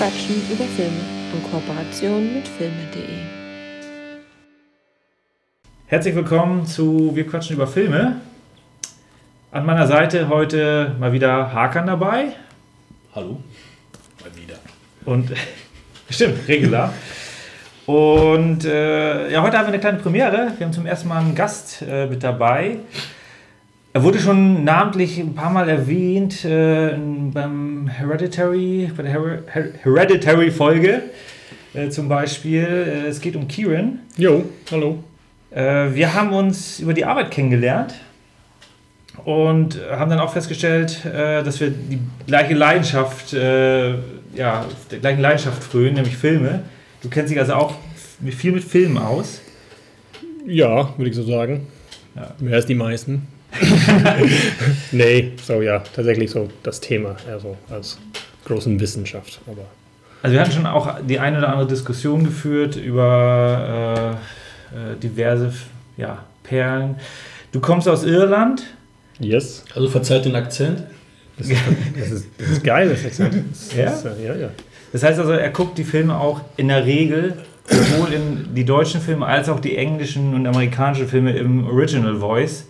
Wir quatschen über Filme in Kooperation mit filme.de. Herzlich willkommen zu Wir quatschen über Filme. An meiner Seite heute mal wieder Hakan dabei. Hallo. Mal wieder. Und stimmt, regular. Und äh, ja, heute haben wir eine kleine Premiere. Wir haben zum ersten Mal einen Gast äh, mit dabei. Er wurde schon namentlich ein paar Mal erwähnt äh, beim Hereditary, bei der Her Her Hereditary-Folge äh, zum Beispiel. Äh, es geht um Kieran. Jo, hallo. Äh, wir haben uns über die Arbeit kennengelernt und haben dann auch festgestellt, äh, dass wir die gleiche Leidenschaft, äh, ja, der gleichen Leidenschaft frönen, nämlich Filme. Du kennst dich also auch viel mit Filmen aus. Ja, würde ich so sagen. Ja. Mehr als die meisten. nee, so ja, tatsächlich so das Thema, also als großen Wissenschaft. Aber Also wir hatten schon auch die eine oder andere Diskussion geführt über äh, äh, diverse ja, Perlen. Du kommst aus Irland. yes, Also verzeiht den Akzent. das ist, das ist, das ist geil, das Akzent. Das Ja? Ist, äh, ja, ja. Das heißt also, er guckt die Filme auch in der Regel sowohl in die deutschen Filme als auch die englischen und amerikanischen Filme im Original Voice.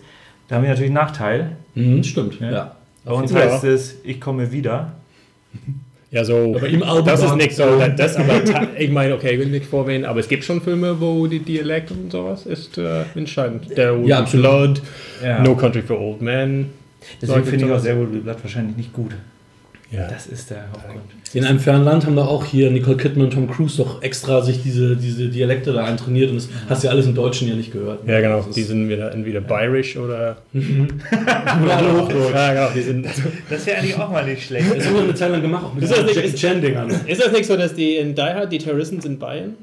Da haben wir natürlich einen Nachteil. Mhm, stimmt. Ja. Ja. Bei uns Ja. heißt es, ich komme wieder. Ja, so. Aber im Album das ist nicht so. Das, aber, ich meine, okay, ich will nicht vorwählen, aber es gibt schon Filme, wo die Dialekt und sowas ist äh, entscheidend. Der Ja, absolut. Blood, Ja. No Country for Old Men. Deswegen finde ich auch sehr gut, bleibt wahrscheinlich nicht gut. Ja. Das ist der Hauptgrund. In einem fernen Land haben doch auch hier Nicole Kidman und Tom Cruise doch extra sich diese, diese Dialekte da eintrainiert und das hast du ja alles im Deutschen ja nicht gehört. Ja, genau. Ist- Die sind wieder entweder bayerisch oder. Oder alle Hochdeutsch. Ja, genau. Die sind, Das wäre eigentlich auch mal nicht schlecht. Das haben wir eine Zeit lang gemacht, auch mit Ist das nicht- Dingern. ist das nicht so, dass die in Die Hard die Terroristen sind Bayern?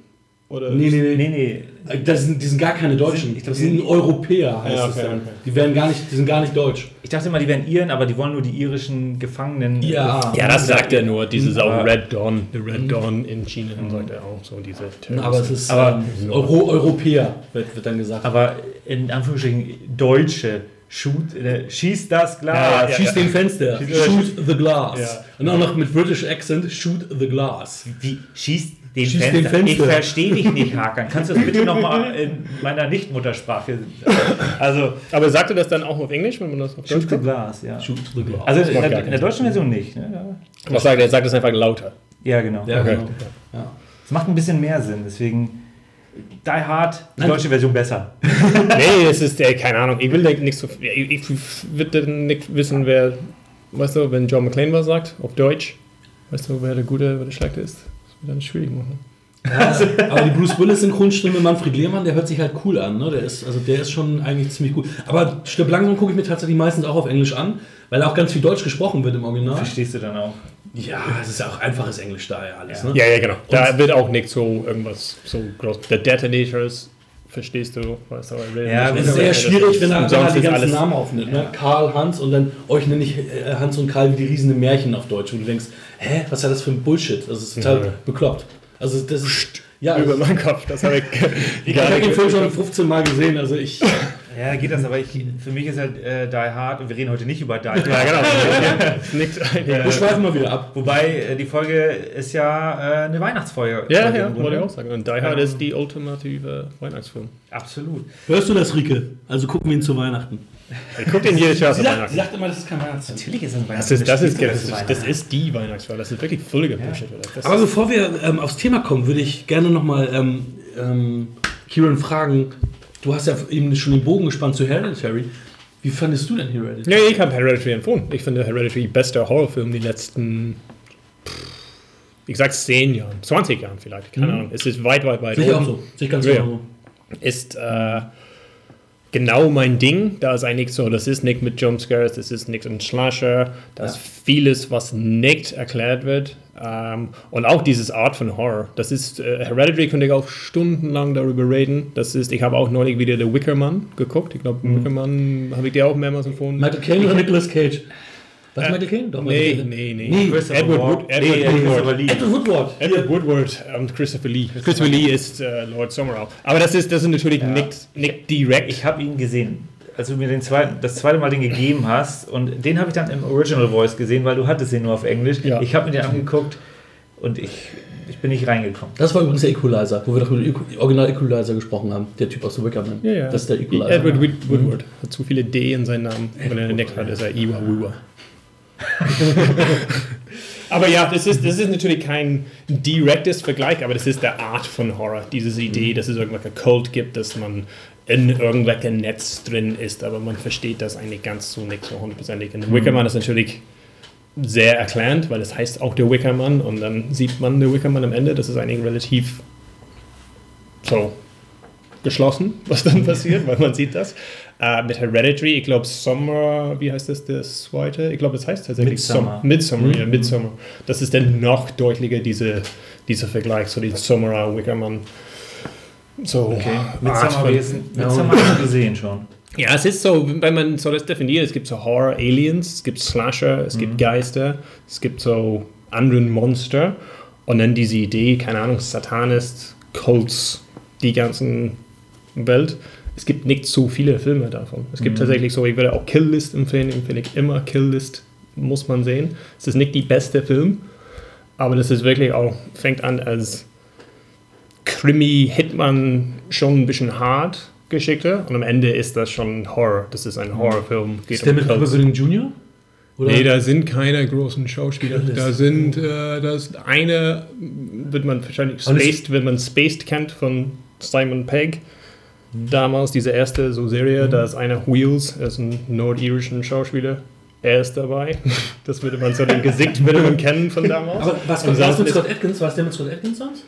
Oder Nee, nee, nee. Nee, nee. Das sind, die sind gar keine Deutschen. Ich glaub, das sind Europäer, heißt Ja, es okay, dann. okay. Die, werden gar nicht, die sind gar nicht deutsch. Ich dachte immer, die wären Iren, aber die wollen nur die irischen Gefangenen. Ja. Ja, das sagt er nur. Dieses auch Aber- Red Dawn. The Red Dawn in China sagt er auch so. Diese Terroristen. Aber es ist Aber- ähm, Euro, Europäer, wird, wird dann gesagt. Aber in Anführungsstrichen Deutsche. Shoot, äh, schießt das Glas. Ja, ja, Schieß den Fenster. Schieß- Shoot the glass. Ja. Und auch noch mit British Accent. Shoot the glass. Wie schießt den, Fenster. den Fenster. Ich verstehe dich nicht, Hakan. Kannst du das bitte nochmal in meiner Nichtmuttersprache? Also, Aber sagt er das dann auch auf Englisch, wenn man das auf shoot Deutsch the guckt? Glas, ja. Shoot the glass. Also Das in der, in der deutschen Version nicht. Ne? Was sagt er? Er sagt es einfach lauter. Ja, genau. ja, Okay. genau. Ja. Es macht ein bisschen mehr Sinn, deswegen Die Hard, die Nein. deutsche Version besser. nee, es ist, äh, keine Ahnung. Ich will da nicht so. Ich, ich würde nicht wissen, wer. Weißt du, wenn John McClane was sagt, auf Deutsch, weißt du, wer der Gute, wer der Schlechte ist? Das wird dann schwierig machen. Ja, aber die Bruce Willis Synchronstimme Manfred Lehmann, der hört sich halt cool an. Ne? Der ist, also der ist schon eigentlich ziemlich gut. Aber Stirb langsam gucke ich mir tatsächlich meistens auch auf Englisch an, weil auch ganz viel Deutsch gesprochen wird im Original. Verstehst du dann auch? Ja, es ist ja auch einfaches Englisch da ja alles. Ja. Ne? Ja, ja, genau. Da wird auch nicht so irgendwas so groß. Der Detonators, verstehst du, weißt du, er will Ja, Es ist sehr schwierig, wenn er, wenn umsonst die ist ganzen alles- Namen aufnimmt. Ne? Karl, Hans und dann euch nenne ich äh, Hans und Karl wie die riesen Märchen auf Deutsch, wo du denkst, hä, was ist das für ein Bullshit? Das ist total Ja. bekloppt. Also das ist. Ja, Über ich meinen Kopf, das habe ich ich habe den. Film schon 15 Mal gesehen, also ich. Ja, geht das, aber ich, für mich ist halt äh, Die Hard, und wir reden heute nicht über Die Hard. Ja, genau. Wir schweifen mal wieder ab. Wobei, äh, die Folge ist ja äh, eine Weihnachtsfolge. Ja, ja, wollte ich auch sagen. Und Die Hard ist die ultimative Weihnachtsfilm. Absolut. Hörst du das, Rike? Also gucken wir ihn zu Weihnachten. Ich gucke den jedes Jahr zu Sie sagt, sie sagt immer, das ist kein Weihnachtsfilm. Natürlich ist das ein Das ist, das, ist, Weihnachtsfilm. das, ist, das ist die Weihnachtsfilm. Das ist wirklich völliger Bullshit. oder? Das Aber bevor wir ähm, aufs Thema kommen, würde ich gerne nochmal ähm, ähm, Kieran fragen. Du hast ja eben schon den Bogen gespannt zu Hereditary. Wie fandest du denn Hereditary? ja, ich habe Hereditary empfohlen. Ich finde Hereditary bester Horrorfilm die letzten, ich sag's 10 Jahren, 20 Jahren vielleicht, keine Mhm. Ahnung. Es ist weit, weit, weit Sehe ich auch oben. so. Sehe ich ganz Ja, genau so. Ist äh, genau mein Ding. Da ist eigentlich so, das ist nicht mit Jumpscares, das ist nichts ein Slasher. Da ist vieles, was nicht erklärt wird. Ähm, und auch dieses Art von Horror. Das ist, äh, Hereditary könnte ich auch stundenlang darüber reden. Das ist, ich habe auch neulich wieder The Wicker Man geguckt. Ich glaube, Wicker Man habe ich dir auch mehrmals empfohlen. Michael Caine oder Nicolas Cage? Was, Äh, Michael Caine? Doch, Nee, Michael Caine. nee, nee. Nee, Christopher Edward Ward. Wood, Edward Nee, Woodward. Christopher Lee. Edward Woodward. Edward Woodward und Christopher Lee. Christopher Lee ist äh, Lord Summerall. Aber das ist, das ist natürlich nicht, nicht direkt. Ich habe ihn gesehen, als du mir den zweiten, das zweite Mal den gegeben hast. Und den habe ich dann im Original Voice gesehen, weil du hattest ihn nur auf Englisch. Ja. Ich habe mir den angeguckt. Und ich, ich bin nicht reingekommen. Das war übrigens der Equalizer, wo wir doch über den Original Equalizer gesprochen haben. Der Typ aus The Wicker Man. Ja, ja. Das ist der Equalizer. Edward Wood- Woodward hat zu viele D in seinen Namen. Wenn er nickt hat, ist er Iwa Wiwa. aber ja, das ist, das ist natürlich kein direktes Vergleich, aber das ist der Art von Horror. Diese Idee, dass es irgendwelche Cult gibt, dass man in irgendwelchen Netz drin ist, aber man versteht das eigentlich ganz so nicht so hundertprozentig. Und der Wickerman ist natürlich sehr erklärend, weil es heißt auch der Wickermann und dann sieht man der Wickermann am Ende. Das ist eigentlich relativ so geschlossen, was dann passiert, weil man sieht das. Äh, mit Hereditary, ich glaube Summer, wie heißt das das zweite? Ich glaube, das heißt tatsächlich Midsommar. Som- Midsommar, ja, Midsommar. Das ist dann noch deutlicher, diese, dieser Vergleich, so die Summer Wickermann. So, Okay. Jetzt- Midsommar habe ich gesehen schon. ja, es ist so, wenn man so das definiert, es gibt so Horror Aliens, es gibt Slasher, es gibt Geister, es gibt so anderen Monster und dann diese Idee, keine Ahnung, Satanist, Cults, die ganzen Welt. Es gibt nicht so viele Filme davon. Es gibt tatsächlich so, ich würde auch Kill List empfehlen, empfehle ich immer Kill List, muss man sehen. Es ist nicht die beste Film, aber das ist wirklich auch, fängt an als Krimi, Hitman, schon ein bisschen hart geschickter und am Ende ist das schon Horror. Das ist ein Horrorfilm. Geht Ist der mit Cults. Robert Jr.? Oder? Nee, da sind keine großen Schauspieler. Da sind, äh, das eine wird man wahrscheinlich Spaced, wenn man Spaced kennt von Simon Pegg. Damals diese erste so Serie, Mhm. da ist einer Wheels, er ist ein nordirischen Schauspieler. Er ist dabei. Das würde man so den Gesicht würde man kennen von damals. Aber was war mit ist- Scott Atkins? War es der mit Scott Atkins sonst?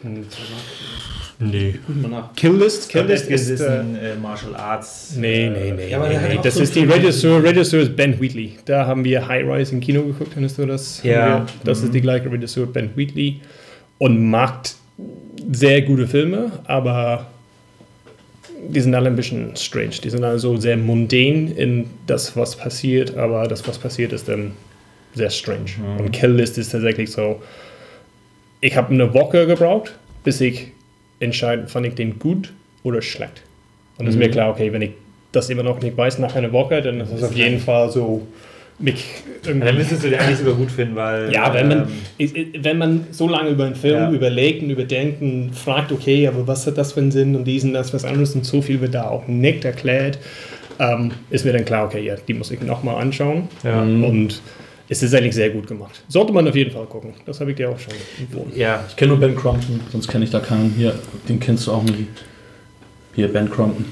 Nee. Mal nach. Kill List, Kill List ist, ist äh, ein äh, Martial Arts. Nee, äh, nee, nee. Ja, nee, nee. Das so ist die Regisseur. Regisseur ist Ben Wheatley. Da haben wir High Rise im Kino geguckt, hast du das? Ja. Das ist die gleiche Regisseur, Ben Wheatley. Und macht sehr gute Filme, aber die sind alle ein bisschen strange. Die sind also sehr mundane in das, was passiert, aber das, was passiert, ist dann sehr strange. Und Kill List ist tatsächlich so, ich habe eine Woche gebraucht, bis ich entscheiden, fand ich den gut oder schlecht. Und es ist mir klar, okay, wenn ich das immer noch nicht weiß nach einer Woche, dann ist es auf jeden Fall so Dann irgendwie. müsstest du den eigentlich sogar gut finden, weil. Ja, wenn man, ähm, wenn man so lange über einen Film Ja. überlegt und überdenkt und fragt, okay, aber was hat das für einen Sinn und diesen, das, was anderes und so viel wird da auch nicht erklärt, ähm, ist mir dann klar, okay, ja, die muss ich nochmal anschauen. Ja. Und es ist eigentlich sehr gut gemacht. Sollte man auf jeden Fall gucken. Das habe ich dir auch schon empfohlen. ja, Ich kenne nur Ben Crompton, sonst kenne ich da keinen. Hier, den kennst du auch nicht. Hier, Ben Crompton.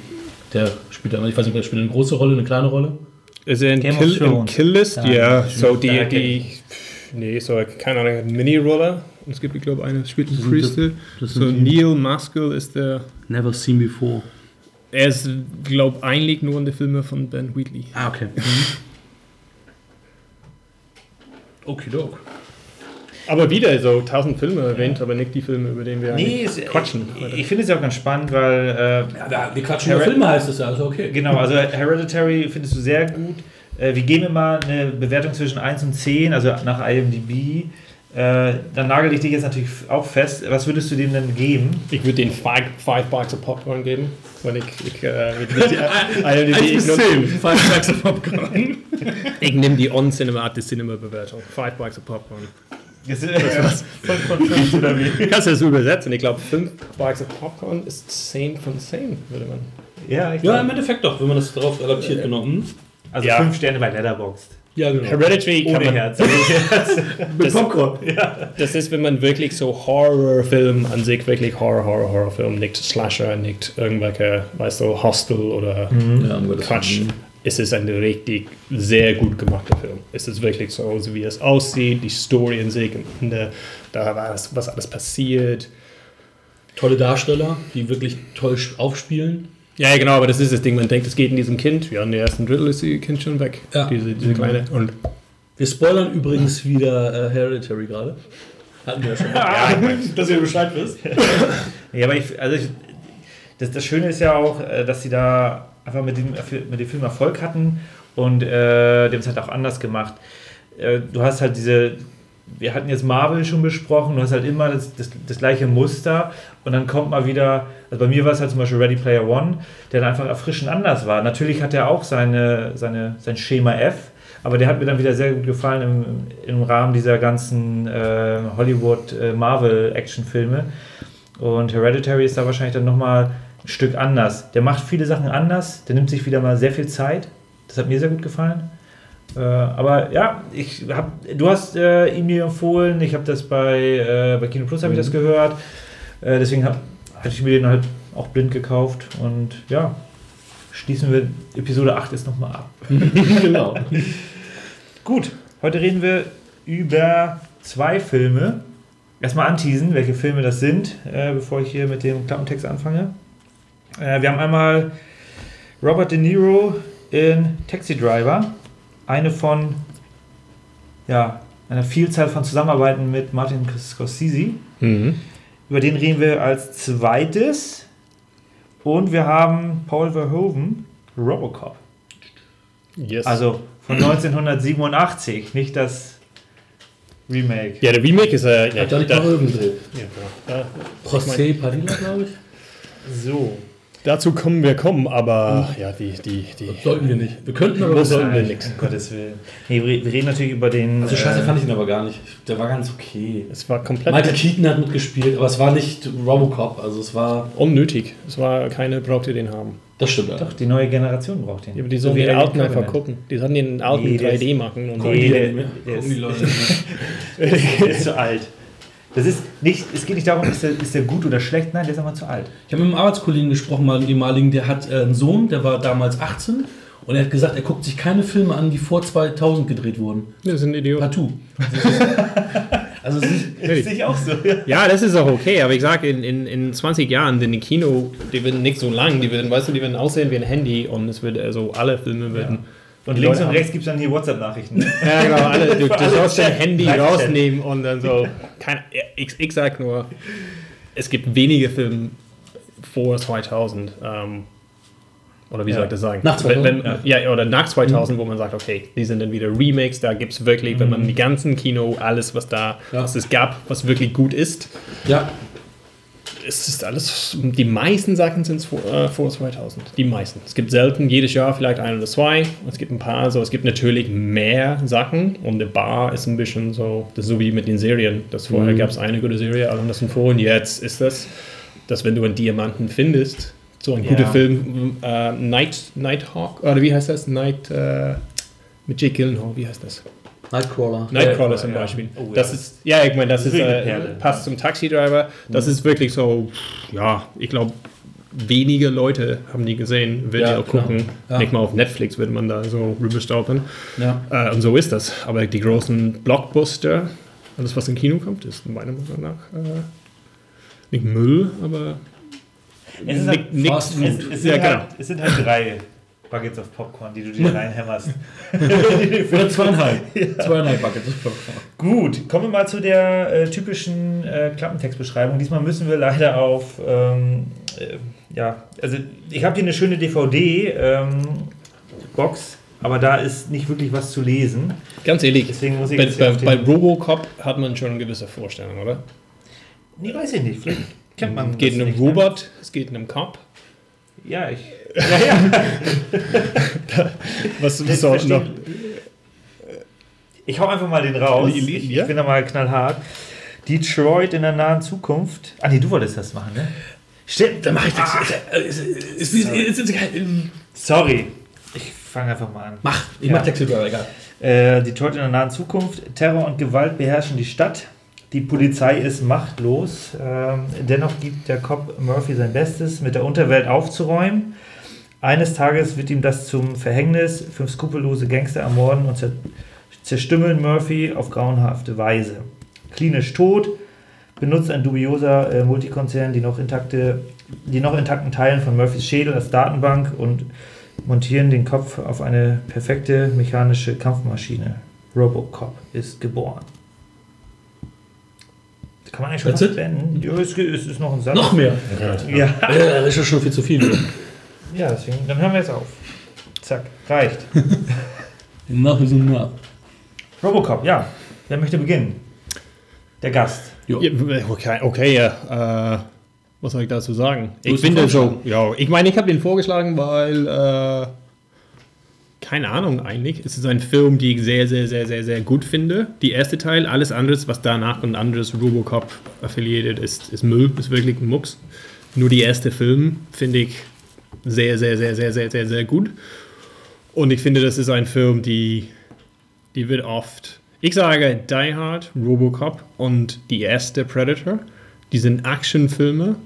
Der spielt da, ich weiß nicht, der spielt eine große Rolle, eine kleine Rolle. Ist er in Game of Kill, in. Kill List? Ja, das so die, die, nee, so, keine Ahnung, Mini-Roller. Und es gibt, ich glaube, eine, spielt einen sind Priester. So Neil Maskell ist der, Never Seen Before. er ist, glaube eigentlich nur in den Filmen von Ben Wheatley. Ah, okay. Okidok. Aber wieder so tausend Filme erwähnt, aber nicht die Filme, über die wir nee, eigentlich es, quatschen. Ich, ich finde es ja auch ganz spannend, weil. Äh, Ja, wir quatschen über Filme, heißt es ja, also okay. Genau, also Hereditary findest du sehr gut. Äh, wir geben immer eine Bewertung zwischen 1 und 10, also nach IMDb. Äh, dann nagel ich dich jetzt natürlich auch fest. Was würdest du dem denn geben? Ich würde den five, five Bucks of Popcorn geben, weil ich, ich, äh, IMDb, Five Bags of Popcorn. ich nehme die On-Cinema Cinema Bewertung. Five Bucks of Popcorn. Das ist was von, von fünf oder wie? Kannst du das übersetzen? Ich glaube, 5 Bags of Popcorn ist 10 von 10, würde man. Ja, ich Ja, glaub- im Endeffekt doch, wenn man das darauf adaptiert genommen. also Ja. 5 Sterne bei Letterboxd. Ja, genau. Hereditary kann Ohne man, Herz. Mit Popcorn. das ist, wenn man wirklich so Horrorfilm an sich, wirklich Horror, Horror, Horrorfilm, nicht Slasher, nicht irgendwelche, weißt du, Hostel oder Ja, Gottes Quatsch. Willen. Es ist ein richtig sehr gut gemachter Film. Es ist wirklich so, wie es aussieht, die Story in sich, Ende, da war es, was alles passiert. Tolle Darsteller, die wirklich toll aufspielen. Ja, genau, aber das ist das Ding, man denkt, es geht in diesem Kind. Ja, in der ersten Drittel ist die Kind schon weg. Ja. Diese, diese kleine. Und Wir spoilern übrigens wieder äh, Hereditary gerade. Hatten wir ja schon. ja, dass ihr Bescheid wisst. Ja, aber ich, also ich, das, das Schöne ist ja auch, äh, dass sie da einfach mit dem, mit dem Film Erfolg hatten und äh, die es halt auch anders gemacht. Äh, du hast halt diese, wir hatten jetzt Marvel schon besprochen, du hast halt immer das, das, das gleiche Muster und dann kommt mal wieder, also bei mir war es halt zum Beispiel Ready Player One, der dann einfach erfrischend anders war. Natürlich hat er auch seine, seine, sein Schema F, Aber der hat mir dann wieder sehr gut gefallen im, im Rahmen dieser ganzen äh, Hollywood-Marvel-Action-Filme. Und Hereditary ist da wahrscheinlich dann nochmal ein Stück anders. Der macht viele Sachen anders, der nimmt sich wieder mal sehr viel Zeit. Das hat mir sehr gut gefallen. Äh, aber ja, ich hab, du hast äh, ihn mir empfohlen, ich habe das bei, äh, bei Kino Plus habe ich das gehört. Äh, deswegen hab, hatte ich mir den halt auch blind gekauft. Und ja, schließen wir Episode 8 ist nochmal ab. genau. Gut, heute reden wir über zwei Filme. Erstmal anteasen, welche Filme das sind, äh, bevor ich hier mit dem Klappentext anfange. Äh, wir haben einmal Robert De Niro in Taxi Driver. Eine von ja, einer Vielzahl von Zusammenarbeiten mit Martin Scorsese. Mhm. Über den reden wir als zweites. Und wir haben Paul Verhoeven, Robocop. Yes. Also von 1987, nicht das Remake. ja, der Remake ist äh, ja, Hat ja nicht da, mal Röben gedreht. ja, genau. Da- José Padilla, glaube ich. So. Dazu kommen wir kommen, aber ja, die, die, die. Sollten wir nicht. Wir könnten aber Muss- sollten wir Nein. nicht. Um Gottes Willen. Nee, wir wir reden natürlich über den. Also scheiße äh, fand ich ihn aber gar nicht. Der war ganz okay. Es war komplett Michael Keaton hat mitgespielt, aber es war nicht Robocop. Also es war. unnötig. Es war keine, brauchte den haben. Das stimmt. Doch, die neue Generation braucht den. Ja, aber die So sollen wie den alten einfach gucken. Die sollen den alten Nee, der 3D machen und. Nee, der, Gucken der, die ist, Leute. der ist zu alt. Das ist nicht, es geht nicht darum, ist der, ist der gut oder schlecht, nein, der ist einfach zu alt. Ich habe mit einem Arbeitskollegen gesprochen, mal einen ehemaligen, der hat äh, einen Sohn, der war damals 18 und er hat gesagt, er guckt sich keine Filme an, die vor 2000 gedreht wurden. Das sind Idioten. Partout. Also ist, Hey. Sehe ich auch so. Ja. Ja, das ist auch okay, aber ich sage, in, in, in 20 Jahren, denn die Kino, die werden nicht so lang, die werden, weißt du, die werden aussehen wie ein Handy und es wird, also alle Filme werden. Und die links Leute und rechts gibt es dann hier WhatsApp-Nachrichten. Ja, genau, alle, du, du sollst dein Handy Live-Chat. rausnehmen und dann so. Kein, ich, ich sag nur, es gibt wenige Filme vor 2000. Ähm, oder wie Ja. soll ich das sagen? Nach 2000? Wenn, wenn, ja. oder nach 2000, wo man sagt, okay, die sind dann wieder Remakes, da gibt es wirklich, wenn man die ganzen Kino, alles, was da, Ja. was es gab, was wirklich gut ist, ja, es ist alles, die meisten Sachen sind vor, äh, vor 2000. Die meisten. Es gibt selten, jedes Jahr vielleicht ein oder zwei. Es gibt ein paar, so, es gibt natürlich mehr Sachen und der Bar ist ein bisschen so, das ist so wie mit den Serien. Das vorher Mhm. gab es eine gute Serie, alle das vor und jetzt ist das, dass wenn du einen Diamanten findest, so ein guter Ja. Film, äh, Night, Nighthawk, oder wie heißt das? Night, äh, mit Jake Gyllenhaal, wie heißt das? Nightcrawler. Nightcrawler Ja, zum ja. Beispiel. Oh, ja, das ist, ja, ich meine, das, das ist, äh, passt zum Taxi-Driver. Das ist wirklich so, ja, ich glaube, wenige Leute haben die gesehen, werden Ja, die auch klar. gucken. Ja. Nicht mal auf Netflix wird man da so rüberstolpern. Ja. Äh, und so ist das. Aber die großen Blockbuster, alles was im Kino kommt, ist meiner Meinung nach äh, nicht Müll, aber Es, ist halt, Fast es, es, sind Ja, genau. halt, es sind halt drei Buckets of Popcorn, die du dir reinhämmerst. Oder zweieinhalb. Zweieinhalb Buckets. ist Popcorn. Gut, kommen wir mal zu der äh, typischen äh, Klappentextbeschreibung. Diesmal müssen wir leider auf, ähm, äh, ja, also ich habe hier eine schöne DVD-Box, aber da ist nicht wirklich was zu lesen. ganz ehrlich, Deswegen muss ich bei, bei, bei Robocop hat man schon eine gewisse Vorstellung, oder? Nee, weiß ich nicht. Vielleicht kennt man Es geht einem ne? Robot, es geht in einem Cop. Ja, ich. Ja, ja. Was soll verstehe- noch? Ich hau einfach mal den raus. Li- Ich, ja? ich bin da mal knallhart. Detroit in der nahen Zukunft. Ah, nee, du wolltest das machen, ne? Stimmt, dann mache ich das. Ist, ist, ist, ist, ist, Sorry. Ich fange einfach mal an. mach, ich Ja. mach Taxi Driver, egal. Äh, Detroit in der nahen Zukunft. Terror und Gewalt beherrschen die Stadt. Die Polizei ist machtlos. Ähm, dennoch gibt der Cop Murphy sein Bestes, mit der Unterwelt aufzuräumen. Eines Tages wird ihm das zum Verhängnis. Fünf skrupellose Gangster ermorden und zer zerstümmeln Murphy auf grauenhafte Weise. Klinisch tot benutzt ein dubioser äh, Multikonzern die noch, intakte, die noch intakten Teilen von Murphys Schädel als Datenbank und montieren den Kopf auf eine perfekte mechanische Kampfmaschine. Robocop ist geboren. Kann man eigentlich schon beenden? Ja, es, es ist noch ein Satz. Noch mehr. Ja. Äh, das ist ja schon viel zu viel. ja, deswegen, dann hören wir jetzt auf. Zack, reicht. Nach ist nach. Robocop, ja. Wer möchte beginnen? Der Gast. Jo. Okay, okay, ja. Äh, was soll ich dazu sagen? Du Ich finde ihn so, ja, ich meine, ich habe den vorgeschlagen, weil äh, keine Ahnung eigentlich. Es ist ein Film, den ich sehr, sehr, sehr, sehr, sehr gut finde. Die erste Teil, alles anderes, was danach und anderes Robocop affiliated ist, ist Müll, ist wirklich ein Mucks. Nur die erste Film finde ich sehr, sehr, sehr, sehr, sehr, sehr, sehr gut. Und ich finde, das ist ein Film, die, die wird oft, ich sage Die Hard, Robocop und die erste Predator, die sind Actionfilme,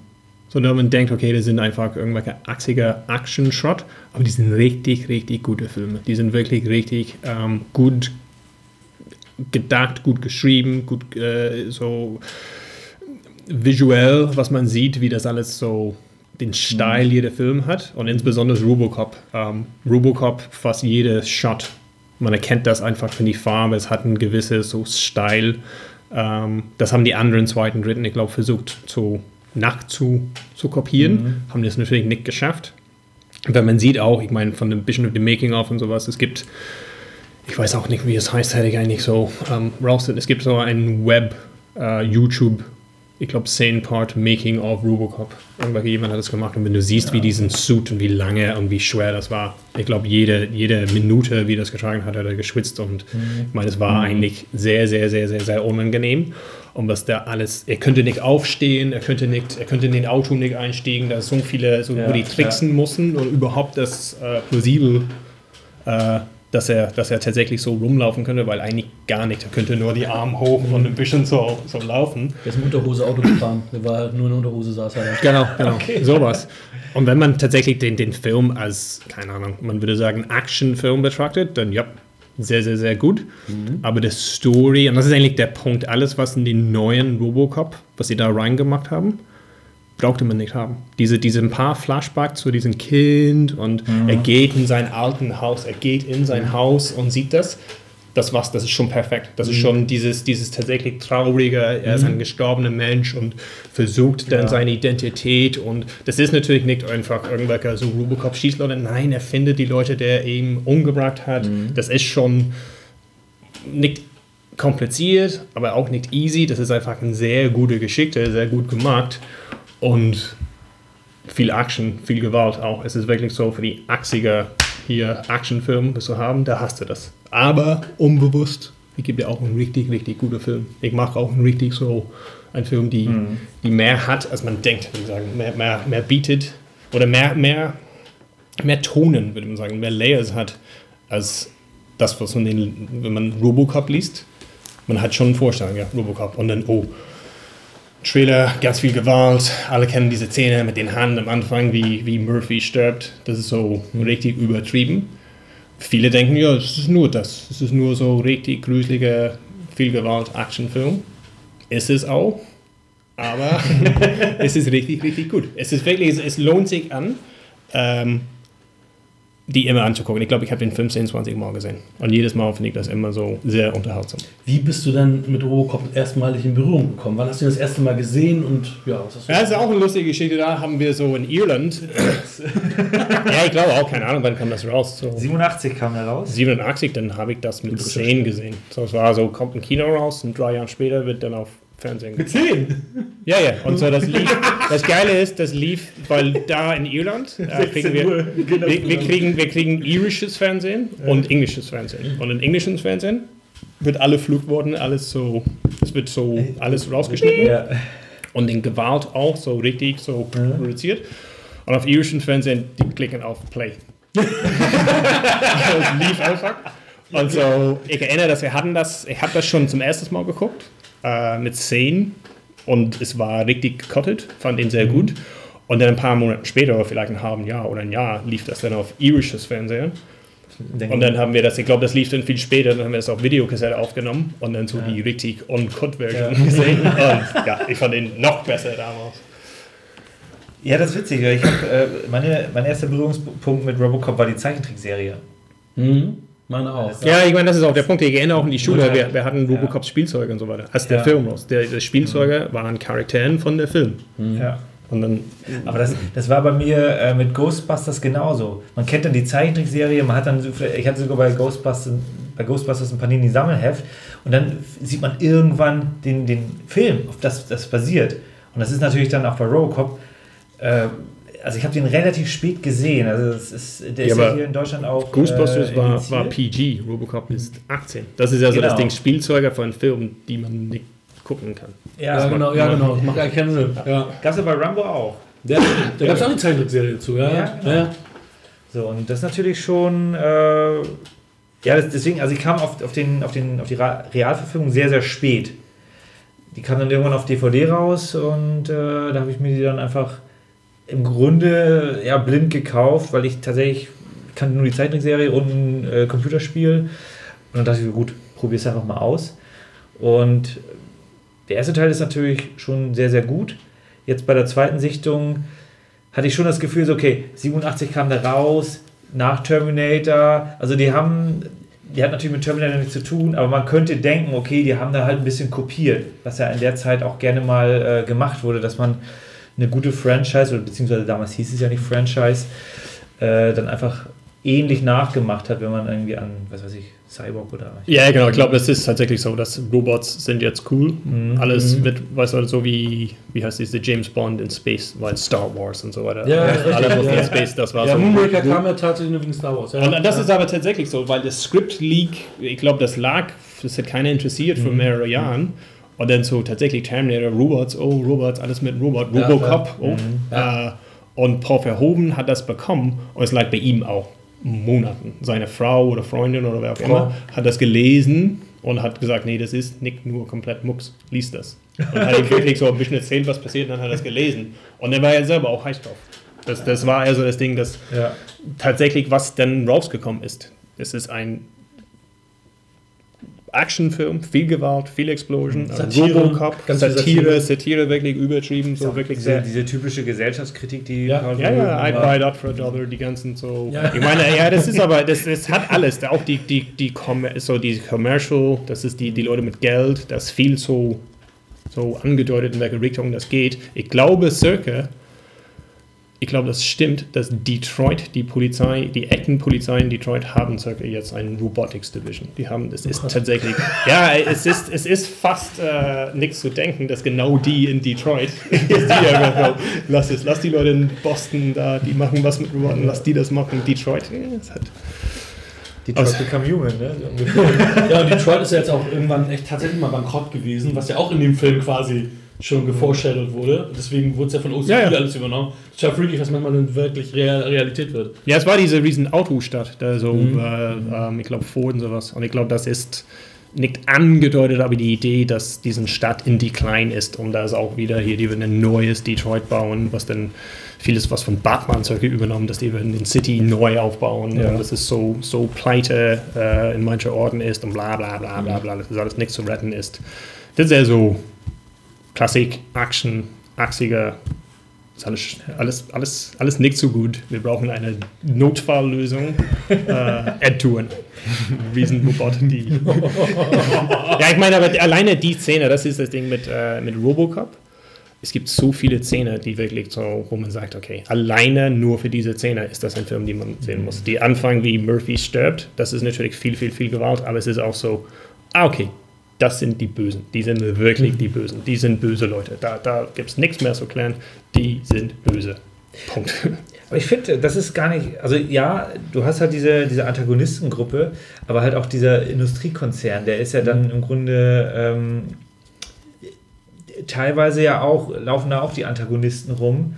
sondern man denkt, okay, das sind einfach irgendwelche achsiger Action-Shot, aber die sind richtig, richtig gute Filme. Die sind wirklich richtig ähm, gut gedacht, gut geschrieben, gut äh, so visuell, was man sieht, wie das alles so den Style jeder Film hat und insbesondere Robocop. Ähm, Robocop, fast jeder Shot, man erkennt das einfach von die Farbe, es hat ein gewisses so Style. Ähm, das haben die anderen zweiten, dritten, ich glaube, versucht zu nach zu, kopieren, Mhm. haben das natürlich nicht geschafft. Weil man sieht auch, ich meine, von ein bisschen of the Making-of und sowas, es gibt, ich weiß auch nicht, wie es heißt, hätte ich eigentlich so ähm, raus. Es gibt so ein Web, äh, YouTube, ich glaube, 10-Part Making of Robocop. Irgendwann jemand hat das gemacht und wenn du siehst, wie diesen Suit und wie lange und wie schwer das war, ich glaube, jede, jede Minute, wie das getragen hat, hat er geschwitzt und ich meine, es war eigentlich sehr, sehr, sehr, sehr, sehr unangenehm. Und was da alles, er könnte nicht aufstehen, er könnte nicht, er könnte in den Auto nicht einsteigen, da so viele, so, Ja, wo die tricksen mussten und überhaupt das äh, plausibel äh, dass er, dass er tatsächlich so rumlaufen könnte, weil eigentlich gar nicht. Er könnte nur die Arme hoch und ein bisschen so, so laufen. Der ist im Unterhose Auto gefahren. Der war halt nur in der Unterhose, saß er da. Genau, genau. Sowas. Und wenn man tatsächlich den, den Film als, keine Ahnung, man würde sagen, Actionfilm betrachtet, dann ja, sehr, sehr, sehr gut. Aber die Story, und das ist eigentlich der Punkt, alles, was in den neuen Robocop, was sie da reingemacht haben, brauchte man nicht haben. Diese, diese paar Flashbacks zu diesem Kind und er geht in sein alten Haus, er geht in sein Haus und sieht das. Das war's, das ist schon perfekt. Das ist schon dieses, dieses tatsächlich traurige, er ist ein gestorbener Mensch und versucht dann Ja. seine Identität und das ist natürlich nicht einfach irgendwelche so Robocop-Schießleute. Nein, er findet die Leute, der ihn umgebracht hat. Das ist schon nicht kompliziert, aber auch nicht easy. Das ist einfach eine sehr gute Geschichte, sehr gut gemacht und viel Action, viel Gewalt auch. Es ist wirklich so für die 80er hier Actionfilm, was wir haben, da hast du das. Aber unbewusst, ich gebe dir auch einen richtig, richtig guten Film. Ich mache auch einen richtig so einen Film, die, die mehr hat, als man denkt, würde ich sagen. Mehr, mehr, mehr bietet oder mehr, mehr, mehr Tonen, würde man sagen, mehr Layers hat, als das, was man den, wenn man Robocop liest. Man hat schon eine Vorstellung, ja, Robocop. Und dann, oh, Trailer, ganz viel Gewalt. Alle kennen diese Szene mit den Haaren am Anfang, wie, wie Murphy stirbt. Das ist so richtig übertrieben. Viele denken, ja, es ist nur das. Es ist nur so richtig gruseliger, viel Gewalt Actionfilm. Ist es auch. Aber es ist richtig, richtig gut. Es ist wirklich, es, es lohnt sich an, ähm, die immer anzugucken. Ich glaube, ich habe den 15, 20 Mal gesehen. Und jedes Mal finde ich das immer so sehr unterhaltsam. Wie bist du dann mit Robocop erstmalig in Berührung gekommen? Wann hast du ihn das erste Mal gesehen und ja, was hast du Ja, das ist auch eine lustige Geschichte. Da haben wir so in Irland. ja, ich glaube auch, keine Ahnung, wann kam das raus? So 87 kam er raus. 87, dann habe ich das mit 10 gesehen. So, es war so, kommt ein Kino raus und drei Jahre später wird dann auf Fernsehen. Mit 10? Ja, ja, und so das lief. Das Geile ist, das lief, weil da in Irland äh, kriegen wir, genau. wir, wir, kriegen, wir kriegen irisches Fernsehen und englisches Fernsehen. Und in englischem Fernsehen wird alle Flugworte, alles so, es wird so alles rausgeschnitten. Ja. Und in Gewalt auch so richtig so produziert. Und auf irischen Fernsehen, die klicken auf Play. das lief einfach. Und so, ich erinnere, dass wir hatten das, ich habe das schon zum ersten Mal geguckt, äh, mit 10. Und es war richtig gecuttet, fand ihn sehr gut. Und dann ein paar Monate später, oder vielleicht ein halben Jahr oder ein Jahr, lief das dann auf irisches Fernsehen. Und dann haben wir das, ich glaube, das lief dann viel später, dann haben wir das auf Videokassette aufgenommen und dann so die richtig uncut-Version Ja. gesehen. Und ja, ich fand ihn noch besser damals. Ja, das ist witzig. Ich hab, äh, meine, mein erster Berührungspunkt mit Robocop war die Zeichentrickserie. Mhm. Meine auch. Ja, ich meine, das ist auch der Punkt. Ich erinnere auch in die Schule, wir, wir hatten Robocops Spielzeuge und so weiter. Als der Ja. Film raus. Der, der Spielzeuge waren Charakteren von der Film. Ja. Und dann, Aber das, das war bei mir äh, mit Ghostbusters genauso. Man kennt dann die Zeichentrickserie, man hat dann, so, ich hatte sogar bei Ghostbusters, bei Ghostbusters ein Panini Sammelheft und dann sieht man irgendwann den, den Film, auf das das basiert. Und das ist natürlich dann auch bei Robocop. Äh, also ich habe den relativ spät gesehen. Also es ist, der Ja, ist ja hier in Deutschland auch. Ghostbusters äh, war, war PG, Robocop ist 18. Das ist ja so das Genau. Ding, Spielzeuge von Filmen, die man nicht gucken kann. Ja, Ja, genau, ja, genau. Das macht eigentlich keinen Sinn. Ja. Gab es ja bei Rambo auch. Der, da gab es auch eine Zeichentrickserie zu, ja. Ja, genau. ja. So, und das ist natürlich schon. Äh, ja, das, deswegen, also ich kam auf, auf, den, auf, den, auf die Realverfilmung sehr, sehr spät. Die kam dann irgendwann auf DVD raus und äh, da habe ich mir die dann einfach im Grunde ja, blind gekauft, weil ich tatsächlich ich kannte nur die Zeichentrickserie und ein äh, Computerspiel. Und dann dachte ich, gut, probier's einfach mal aus. Und der erste Teil ist natürlich schon sehr, sehr gut. Jetzt bei der zweiten Sichtung hatte ich schon das Gefühl, so, okay, 87 kam da raus, nach Terminator. Also die haben, die hat natürlich mit Terminator nichts zu tun, aber man könnte denken, okay, die haben da halt ein bisschen kopiert, was ja in der Zeit auch gerne mal äh, gemacht wurde, dass man eine gute Franchise, oder beziehungsweise damals hieß es ja nicht Franchise, äh, dann einfach ähnlich nachgemacht hat, wenn man irgendwie an, was weiß ich, Cyborg oder. Ja, genau. Ich glaube, das ist tatsächlich so, dass Robots sind jetzt cool. Mhm. Alles mit, weißt du, so wie, wie heißt diese James Bond in Space, weil Star Wars und so weiter. Ja, Alle richtig, mussten ja. in Space, das war Ja, so. Moonraker kam ja tatsächlich nur wegen Star Wars. Ja. Und das ist aber tatsächlich so, weil das Script Leak, ich glaube, das lag, das hat keiner interessiert Mhm. für mehrere Jahren. Und dann so tatsächlich Terminator, Robots, oh, Robots, alles mit Robot, Ja, Robocop, ja. oh. Ja. Äh, und Paul Verhoeven hat das bekommen und es lag bei ihm auch Monaten. Seine Frau oder Freundin oder wer auch immer hat das gelesen und hat gesagt, nee, das ist nicht nur komplett Mucks, lies das. Und hat ihm wirklich so ein bisschen erzählt, was passiert, und dann hat er das gelesen. Und dann war er selber auch heiß drauf. Das, das war also das Ding, das Ja. tatsächlich, was dann rausgekommen ist. Es ist ein Actionfilm, viel Gewalt, viel Explosion, Satire, Robocop, ganz Satire, Satire. Satire, wirklich übertrieben, so wirklich diese, sehr. diese typische Gesellschaftskritik, die Ja. Paul Ja, ja, I buy that for a dollar, die ganzen so. Ja. Ich meine, ja, das ist aber, das, das hat alles. Auch die, die, die, so die Commercial, das ist die, die Leute mit Geld, das viel so, so angedeutet, in welche Richtung das geht. Ich glaube, circa, ich glaube, das stimmt, dass Detroit, die Polizei, die echten Polizei in Detroit haben circa jetzt eine Robotics Division. Die haben, das ist tatsächlich, ja, es ist, es ist fast äh, nichts zu denken, dass genau die in Detroit, die ja, so, lass es, lass die Leute in Boston da, die machen was mit Robotern, lass die das machen. Detroit, ja, es hat, Detroit Aus- Become Human, ne? Ja, und Detroit ist ja jetzt auch irgendwann echt tatsächlich mal bankrott gewesen, was ja auch in dem Film quasi schon geforeshadowed wurde. Deswegen wurde es ja von OCP Ja, ja. alles übernommen. Total freakig, was manchmal dann wirklich Real Realität wird. ja, es war diese riesen Autostadt, da so, Mhm. äh, ähm, ich glaube, Ford und sowas. Und ich glaube, das ist nicht angedeutet, aber die Idee, dass diese Stadt in Decline ist und da ist auch wieder hier, die würden ein neues Detroit bauen, was dann vieles was von Batman circa übernommen, dass die würden den City neu aufbauen Ja. und das ist so, so pleite äh, in manchen Orten ist und bla bla bla bla bla, das ist alles nichts zu retten ist. Das ist ja so Klassik, Action, axiger, ist alles, alles, alles, alles nicht so gut. Wir brauchen eine Notfalllösung. äh, Ed-Touren. Riesenrobot, die. ja, ich meine, aber alleine die Szene, das ist das Ding mit, äh, mit Robocop. Es gibt so viele Szenen, die wirklich so, wo man sagt, okay, alleine nur für diese Szene ist das ein Film, den man sehen muss. Die Anfang, wie Murphy stirbt, das ist natürlich viel, viel, viel Gewalt, aber es ist auch so, ah, okay, das sind die Bösen. Die sind wirklich die Bösen. Die sind böse Leute. Da, da gibt es nichts mehr zu klären. Die sind böse. Punkt. Aber ich finde, das ist gar nicht, also ja, du hast halt diese, diese Antagonistengruppe, aber halt auch dieser Industriekonzern, der ist ja dann im Grunde ähm, teilweise ja auch, laufen da auch die Antagonisten rum.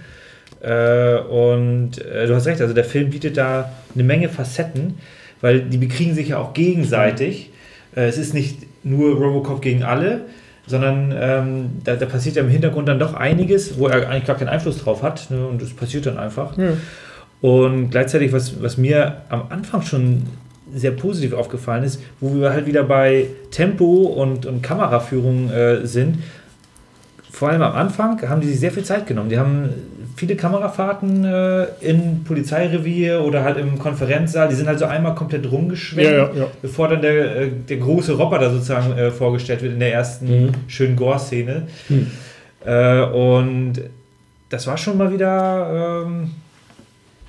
Äh, und äh, du hast recht, also der Film bietet da eine Menge Facetten, weil die bekriegen sich ja auch gegenseitig. Äh, es ist nicht nur Robocop gegen alle, sondern ähm, da, da passiert ja im Hintergrund dann doch einiges, wo er eigentlich gar keinen Einfluss drauf hat. Ne? Und es passiert dann einfach. Und gleichzeitig, was, was mir am Anfang schon sehr positiv aufgefallen ist, wo wir halt wieder bei Tempo und, und Kameraführung äh, sind. Vor allem am Anfang haben die sich sehr viel Zeit genommen. Die haben viele Kamerafahrten äh, in Polizeirevier oder halt im Konferenzsaal. Die sind halt so einmal komplett rumgeschwenkt, Ja, ja, ja. bevor dann der, äh, der große Roboter sozusagen äh, vorgestellt wird in der ersten Mhm. schönen Gore-Szene. Hm. Äh, und das war schon mal wieder. Ähm,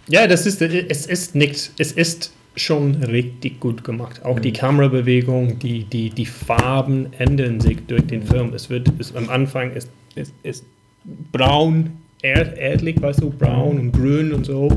Ja, das ist, es ist nicht, es ist schon richtig gut gemacht. Auch Mhm. die Kamerabewegung, die, die, die Farben ändern sich durch den Film. Es wird, es, am Anfang ist, ist, ist braun, erdlich, weißt du, braun und grün und so.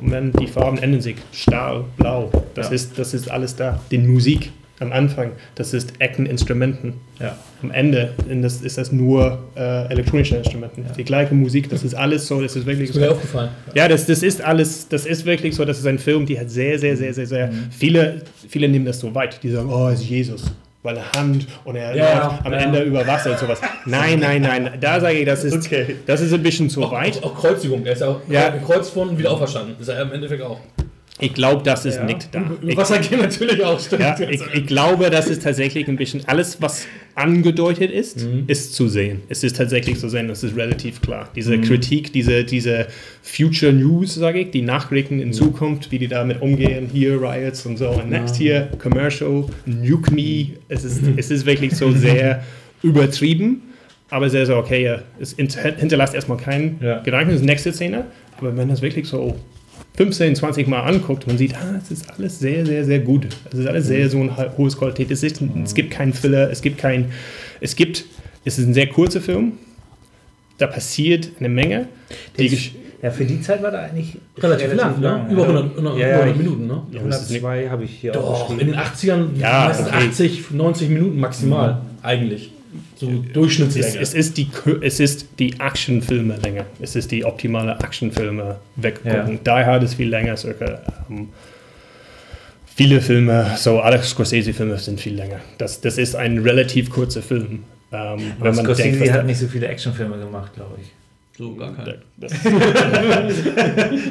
Und dann die Farben ändern sich. Stahl, blau. Das, Ja. ist, das ist alles da. Die Musik am Anfang, das ist Ecken-Instrumenten. Ja. Am Ende das, ist das nur äh, elektronische Instrumenten. Die gleiche Musik, das ist alles so, das ist wirklich Ist mir so. aufgefallen. Ja, das, das ist alles, das ist wirklich so, das ist ein Film, die hat sehr, sehr, sehr, sehr, sehr, viele, viele nehmen das so weit. Die sagen, oh, es ist Jesus. Weil Hand und er Ja, am ja. Ende über Wasser und sowas. Nein, nein, nein, da sage ich, das ist, Okay. das ist ein bisschen zu Auch, weit. auch, auch Kreuzigung. Er ist ja auch Ja. worden und wieder auferstanden. Ist er im Endeffekt auch. Ich glaube, das ist Ja. nicht da. Über Ich, Wasser gehen natürlich auch, stimmt. ja, ich, ich glaube, das ist tatsächlich ein bisschen, alles, was angedeutet ist, ist zu sehen. Es ist tatsächlich zu sehen, das ist relativ klar. Diese Kritik, diese, diese Future News, sage ich, die Nachrichten in Zukunft, wie die damit umgehen, hier Riots und so, und next hier Commercial, Nuke Me, es ist, es ist wirklich so sehr übertrieben, aber sehr, sehr okay. ja. Es int- hinterlässt erstmal keinen Ja. Gedanken, das ist die nächste Szene, aber wenn das wirklich so 15, 20 Mal anguckt, man sieht, ah, es ist alles sehr, sehr, sehr gut. Es ist alles sehr so ein ho- hohes Qualität. Es, ist, es gibt keinen Filler, es gibt kein, es gibt, es ist ein sehr kurzer Film. Da passiert eine Menge. Ja, für die Zeit war da eigentlich Relativ lang, ne? Über 100, 100, Ja, ja, 100 ich- Minuten, ne? Ja, das ist nicht- 102 habe ich hier Doch, aufgeschrieben. in den 80ern Ja, meistens okay. 80, 90 Minuten maximal. Eigentlich. So es, Durchschnittslänge. es, ist die, es ist die Actionfilme länger. Es ist die optimale Actionfilme weggucken. Die Hard ist viel länger, circa. Ähm, viele Filme, so Alex Scorsese-Filme sind viel länger. Das, das ist ein relativ kurzer Film. Ähm, wenn man Scorsese denkt, was hat nicht so viele Actionfilme gemacht, glaube ich. so gar kein. das,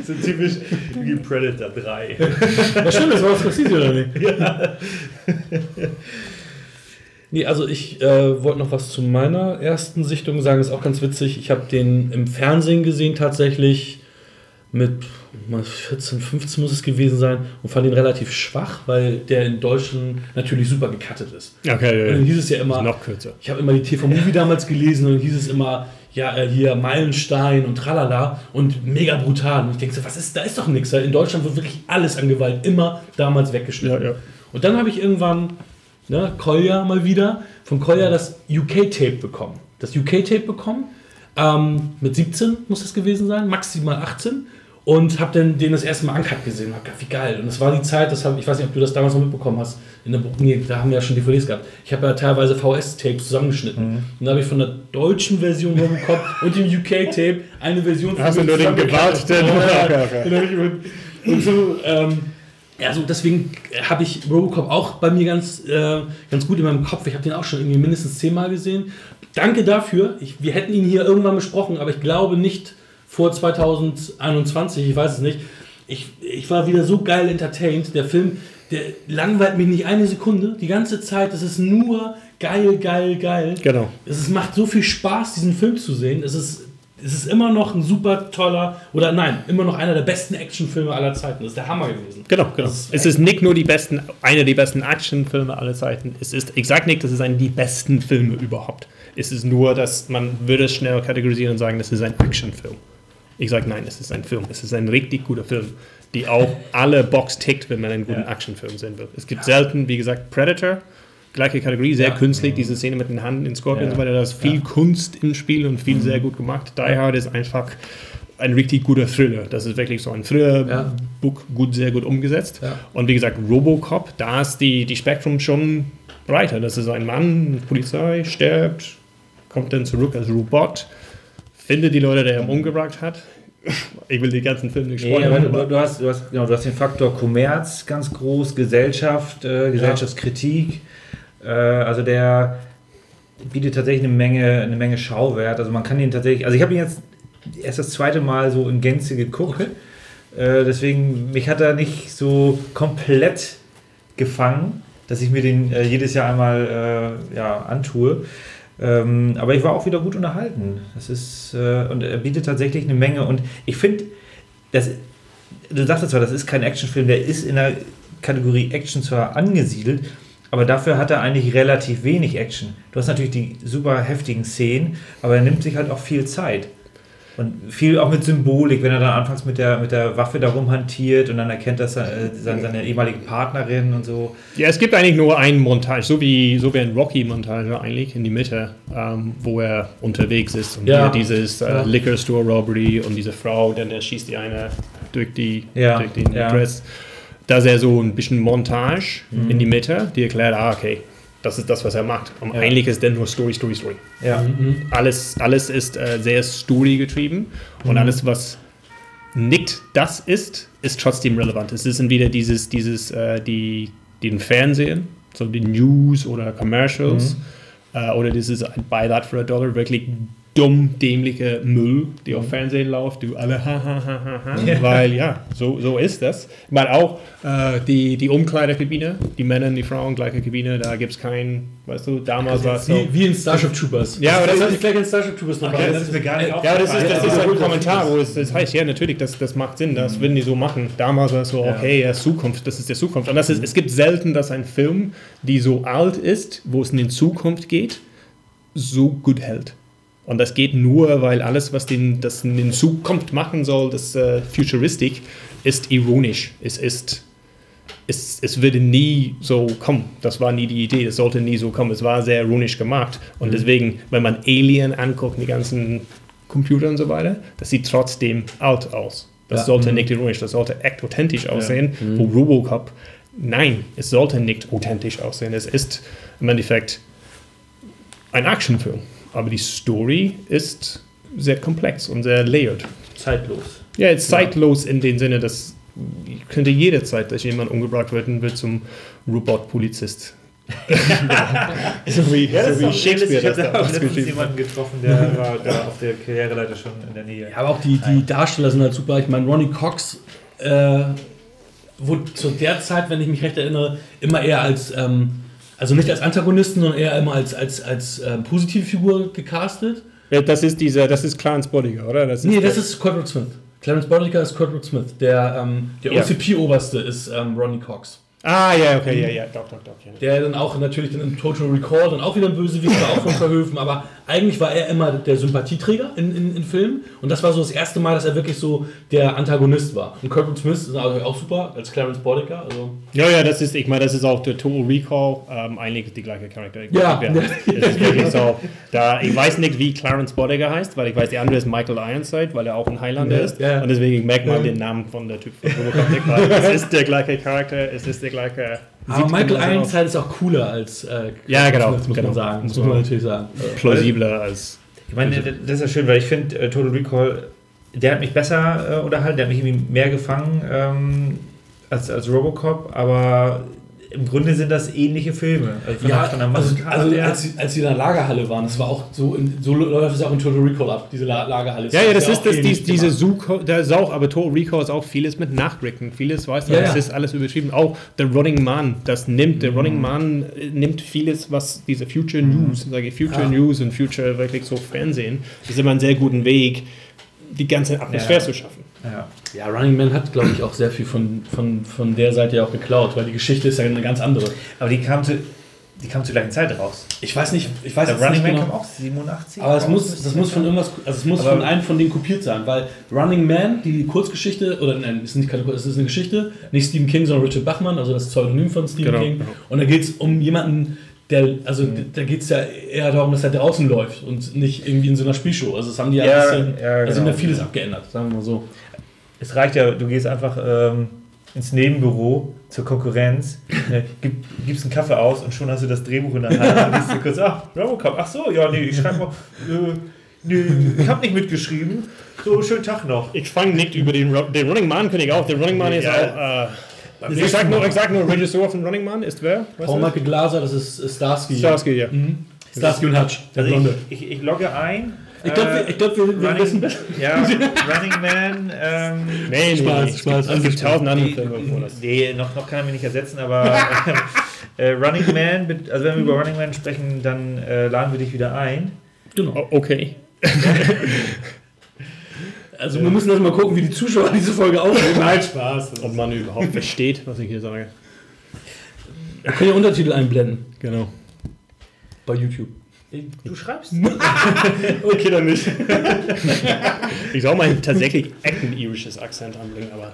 So typisch wie Predator 3. Was stimmt, das war Scorsese oder nicht? Nee, also ich äh, wollte noch was zu meiner ersten Sichtung sagen, ist auch ganz witzig. Ich habe den im Fernsehen gesehen tatsächlich mit mal 14, 15 muss es gewesen sein und fand ihn relativ schwach, weil der in Deutschland natürlich super gecuttet ist. okay, Und dann hieß es ja immer, noch kürzer. ich habe immer die TV-Movie damals gelesen und dann hieß es immer, ja, äh, hier Meilenstein und tralala und mega brutal. Und ich denke so, was ist, da ist doch nichts. In Deutschland wird wirklich alles an Gewalt immer damals weggeschnitten. Ja, ja. Und dann habe ich irgendwann, ne, Kolja mal wieder, von Kolja das UK-Tape bekommen. Das UK-Tape bekommen, ähm, mit 17 muss es gewesen sein, maximal 18. Und habe dann den das erste Mal uncut gesehen und habe gedacht, wie geil. Und es war die Zeit, das hab, ich weiß nicht, ob du das damals noch mitbekommen hast, in der, nee, da haben wir ja schon DVDs gehabt. Ich habe ja teilweise VS-Tapes zusammengeschnitten. Mhm. Und da habe ich von der deutschen Version Robocop und dem UK-Tape eine Version von Hast du nur den gewartet? Okay, hab Und so, ähm, ja, so deswegen habe ich Robocop auch bei mir ganz, äh, ganz gut in meinem Kopf. Ich habe den auch schon irgendwie mindestens zehnmal gesehen. Danke dafür. Ich, wir hätten ihn hier irgendwann besprochen, aber ich glaube nicht vor 2021. Ich weiß es nicht. Ich, ich war wieder so geil entertained. Der Film, der langweilt mich nicht eine Sekunde. Die ganze Zeit. Das ist nur geil, geil, geil. Genau. Es ist, macht so viel Spaß, diesen Film zu sehen. Es ist, es ist immer noch ein super toller, oder nein, immer noch einer der besten Actionfilme aller Zeiten. Das ist der Hammer gewesen. Genau, genau. Ist Es ist nicht nur die besten, einer der besten Actionfilme aller Zeiten. Es ist, ich sage nicht, das ist einer der besten Filme überhaupt. Es ist nur, dass man würde es schnell kategorisieren und sagen, das ist ein Actionfilm. Ich sage nein, es ist ein Film. Es ist ein richtig guter Film, die auch alle Box tickt, wenn man einen guten Ja. Actionfilm sehen will. Es gibt selten, wie gesagt, Predator, gleiche Kategorie, sehr Ja. künstlich, diese Szene mit den Händen in Scorpion Ja. und so weiter, da ist viel Kunst im Spiel und viel sehr gut gemacht. Die Hard ist einfach ein richtig guter Thriller. Das ist wirklich so ein Thriller-Book, gut, sehr gut umgesetzt. Ja. Und wie gesagt, Robocop, da ist die, die Spektrum schon breiter. Das ist ein Mann, Polizei, stirbt, kommt dann zurück als Robot, findet die Leute, der ihn umgebracht hat. Ich will die ganzen Filme nicht Nee, spoilern. aber du, du, hast, du, hast, genau, du hast den Faktor Kommerz ganz groß, Gesellschaft, äh, Gesellschaftskritik. Äh, also der bietet tatsächlich eine Menge, eine Menge Schauwert. Also man kann ihn tatsächlich, also ich habe ihn jetzt erst das zweite Mal so in Gänze geguckt. Äh, deswegen, mich hat er nicht so komplett gefangen, dass ich mir den äh, jedes Jahr einmal äh, ja, antue. Ähm, aber ich war auch wieder gut unterhalten. Das ist, äh, und er bietet tatsächlich eine Menge. Und ich finde, das, du sagtest zwar, das ist kein Actionfilm, der ist in der Kategorie Action zwar angesiedelt, aber dafür hat er eigentlich relativ wenig Action. Du hast natürlich die super heftigen Szenen, aber er nimmt sich halt auch viel Zeit. Und viel auch mit Symbolik, wenn er dann anfangs mit der, mit der Waffe da rumhantiert und dann erkennt das äh, seine, seine ehemalige Partnerin und so. Ja, es gibt eigentlich nur einen Montage, so wie, so wie ein Rocky-Montage eigentlich in die Mitte, ähm, wo er unterwegs ist und Ja. hier dieses äh, Ja. Liquor Store Robbery und diese Frau, dann er schießt die eine durch die Ja, durch den ja. Dress. Da ist er so ein bisschen Montage in die Mitte, die erklärt, ah, okay, das ist das, was er macht. Und Ja. eigentlich ist dann nur Story, Story, Story. Ja. Alles, alles ist äh, sehr Story getrieben und alles, was nicht das ist, ist trotzdem relevant. Es ist entweder dieses, dieses, äh, die, den Fernsehen, so die News oder Commercials, äh, oder dieses Buy that for a dollar, wirklich dumm, dämliche Müll, die auf Fernsehen läuft, du alle ha ha ha ha ha, Ja. weil ja, so, so ist das. Ich meine auch äh, die, die Umkleidekabine, die Männer und die Frauen, gleiche Kabine, da gibt es kein, weißt du, damals war es so. Wie, in Starship Troopers. Ja, aber das das ist- gleich in Starship Troopers noch. Okay, das ist mir gar nicht Ja, das ist, das ist Ja, ein. Kommentar, wo es das heißt, ja, natürlich, das, das macht Sinn, das würden die so machen. Damals war es so, okay, ja, Zukunft, das ist der Zukunft. Und das ist, es gibt selten, dass ein Film, die so alt ist, wo es in die Zukunft geht, so gut hält. Und das geht nur, weil alles, was den, das in den Zukunft machen soll, das äh, Futuristik, ist ironisch. Es ist es, es würde nie so kommen. Das war nie die Idee, das sollte nie so kommen. Es war sehr ironisch gemacht. Und deswegen, wenn man Alien anguckt, die ganzen Computer und so weiter, das sieht trotzdem alt aus. Das Ja. sollte nicht ironisch, das sollte echt authentisch aussehen. Wo Robocop, nein, es sollte nicht authentisch aussehen. Es ist im Endeffekt ein Actionfilm. Aber die Story ist sehr komplex und sehr layered. Zeitlos. Ja, ist zeitlos in dem Sinne, dass könnte jederzeit, dass jemand umgebracht werden wird zum Robot-Polizist. so wie, Ja, so wie Shakespeare das habe da da auch letztens ausgeschrieben hat. jemanden getroffen, der war da auf der Karriereleiter schon in der Nähe. Ja, aber auch die, die Darsteller sind halt super. Ich meine, Ronnie Cox äh, wurde zu der Zeit, wenn ich mich recht erinnere, immer eher als, ähm, also nicht als Antagonisten, sondern eher immer als, als, als ähm, positive Figur gecastet. Ja, das ist dieser, das ist Clarence Bodiger, oder? Das ist Nee, das ist Kurtwood Smith. Clarence Bodiger ist Kurtwood Smith. Der, ähm, der Ja. OCP-Oberste ist ähm, Ronnie Cox. Ah, ja, okay, ja, ja, doch, doch, doch. Ja. Der dann auch natürlich dann in Total Recall dann auch wieder ein Bösewicht war, auch von Verhöfen, aber eigentlich war er immer der Sympathieträger in, in, in Filmen und das war so das erste Mal, dass er wirklich so der Antagonist war. Und Kurtwood Smith ist natürlich auch super, als Clarence Bodiger, also ja, ja, das ist, ich meine, das ist auch der Total Recall, ähm, eigentlich die gleiche Charakter. Ja. Das ist wirklich so. Da, ich weiß nicht, wie Clarence Bodiger heißt, weil ich weiß, der andere ist Michael Ironside, weil er auch ein Highlander Ja, ist. ja. Und deswegen merkt man den Namen von der Typ von Robocop nicht, weil es ist der gleiche Charakter, es ist der gleiche. Aber Michael. Ironside ist auch cooler als äh, Ja, genau, Smith, muss genau. man sagen. Muss man- natürlich sagen. plausibler als. Ich meine, das ist ja schön, weil ich finde, äh, Total Recall, der hat mich besser äh, unterhalten, der hat mich irgendwie mehr gefangen ähm, als, als Robocop, aber im Grunde sind das ähnliche Filme. Also von, Ja, der- von der also, also als, sie- als sie in der Lagerhalle waren, das war auch so, in, so läuft es auch in Total Recall ab, diese La Lagerhalle. Ja, ja, das ja ist auch das, dies, diese da ist auch, aber Total Recall ist auch vieles mit Nachrücken. Vieles, weißt du, Ja, das ja. ist alles überschrieben. Auch der Running Man, das nimmt, der Running Man äh, nimmt vieles, was diese Future News, sage ich, Future Ja. News und Future wirklich so Fernsehen, das ist immer ein sehr guten Weg, die ganze Atmosphäre Ja. zu schaffen. Ja. Ja, Running Man hat, glaube ich, auch sehr viel von, von, von der Seite ja auch geklaut, weil die Geschichte ist ja eine ganz andere. Aber die kam, zu, die kam zur gleichen Zeit raus. Ich weiß nicht, ich weiß Der Running nicht Man genau. kam auch 87. Aber es muss, das muss von irgendwas, also es muss Aber- von einem von denen kopiert sein, weil Running Man, die Kurzgeschichte, oder nein, es ist nicht es ist eine Geschichte, nicht Stephen King, sondern Richard Bachman, also das Pseudonym von Stephen Genau, King. genau. Und da geht es um jemanden, der, also da geht es ja eher darum, dass er draußen läuft und nicht irgendwie in so einer Spielshow. Also das haben die ja, Ja, ein bisschen, ja, also haben genau. ja vieles abgeändert, sagen wir mal so. Es reicht ja, du gehst einfach ähm, ins Nebenbüro zur Konkurrenz, äh, gib, gibst einen Kaffee aus und schon hast du das Drehbuch in der Hand und liest dir kurz, ach, Robocop, ach so, ja, nee, ich schreibe mal, äh, nee, ich habe nicht mitgeschrieben, so, schönen Tag noch. Ich fange nicht über den, den Running Man, könnte ich auch. Der Running Man ist Ja. auch. Äh, ich, sag nur, ich sag nur, Regisseur von Running Man ist wer? Paul Glaser, das ist ist Starsky. Starsky, ja. Mhm. Starsky und Hutch, der Also Blonde. ich, ich, ich logge ein. Ich glaube, äh, wir, ich glaub, wir, wir Running- wissen besser. Ja, Running Man, ähm, Nee, nee, Spaß, nee. Es Spaß, es gibt tausend andere Nee, Filme, wo das. nee, noch, noch kann er mich nicht ersetzen, aber äh, Running Man, also wenn wir über Running Man sprechen, dann äh, laden wir dich wieder ein. Genau. Oh, okay. Also wir müssen erst mal gucken, wie die Zuschauer diese Folge aufnehmen. Nein, Spaß. Ob man überhaupt versteht, was ich hier sage. Wir können ja Untertitel einblenden Genau. bei YouTube. Du schreibst. Okay, dann nicht. ich soll mal tatsächlich ein irisches Akzent anbringen, aber.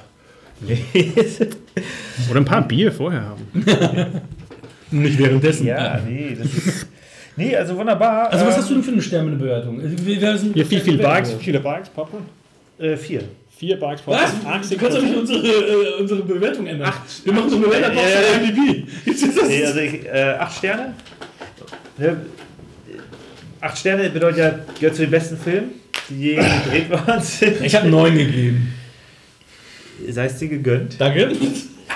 Oder ein paar Bier vorher haben. Nicht währenddessen. ja, nee, das ist. Nee, also wunderbar. Also was Ähm, hast du denn für eine wer sind Hier viel, viel. Wie viele Bugs, Papa? Äh, vier. Vier Bugs, Was? Papa. Du kannst doch nicht unsere, äh, unsere Bewertung ändern. Wir machen so eine Ja, ja, ja. bei IMDb. Jetzt ist das Nee, also ich, äh, acht Sterne. Acht Sterne bedeutet ja, gehört zu den besten Filmen, die je gedreht worden sind. ich habe neun gegeben. Sei es dir gegönnt. Danke.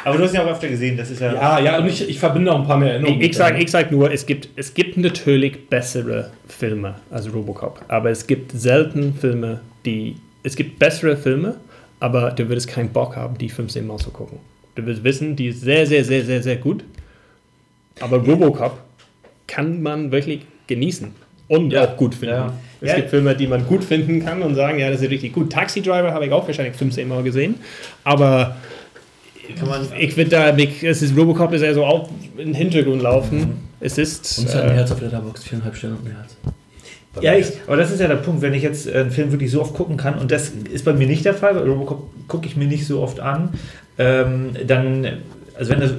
Aber du hast ihn auch öfter gesehen, das ist ja. Ja, ja, und ich, ich verbinde auch ein paar mehr Erinnerungen. Ich, ich sage ich sag nur, es gibt, es gibt natürlich bessere Filme als Robocop, aber es gibt selten Filme, die. Es gibt bessere Filme, aber du würdest keinen Bock haben, die 15 Mal zu gucken. Du wirst wissen, die ist sehr, sehr, sehr, sehr, sehr gut. Aber Robocop kann man wirklich genießen und Ja. auch gut finden. Ja. Es Ja. gibt Filme, die man gut finden kann und sagen, ja, das ist richtig gut. Taxi Driver habe ich auch wahrscheinlich 15 Mal gesehen, aber Kann man, ich finde da, es ist, Robocop ist ja so auch im Hintergrund laufen. Es ist. Und es hat ein äh, Herz auf Letterbox, viereinhalb Sterne und ein Herz. ja, ich, aber das ist ja der Punkt, wenn ich jetzt einen Film wirklich so oft gucken kann, und das ist bei mir nicht der Fall, weil Robocop gucke ich mir nicht so oft an, ähm, dann, also wenn das,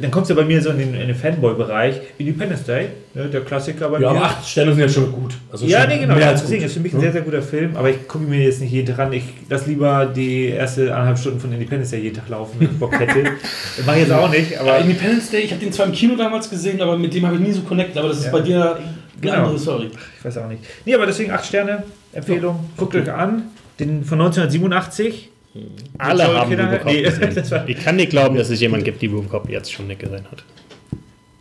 dann kommst du bei mir so in den, in den Fanboy-Bereich, Independence Day, ne, der Klassiker bei Ja, mir. aber acht Sterne sind ja schon gut. Also Ja, schon nee, genau. Mehr als Deswegen gut. ist für mich ein sehr, sehr guter Film, aber ich gucke mir jetzt nicht jeden Tag an. Ich lasse lieber die erste eineinhalb Stunden von Independence Day jeden Tag laufen, wenn ich Bock hätte. Das mache ich jetzt auch nicht, Aber aber Independence Day, ich habe den zwar im Kino damals gesehen, aber mit dem habe ich nie so connected, aber das ist Ja. bei dir eine Genau. andere Story. ich weiß auch nicht. Nee, aber deswegen 8 Sterne, Empfehlung. Guckt euch an. Den von 1987. alle Joel haben Kinnaman- Robocop Nee, gesehen. Ich kann nicht glauben, dass es jemanden gibt, die Robocop jetzt schon nicht gesehen hat.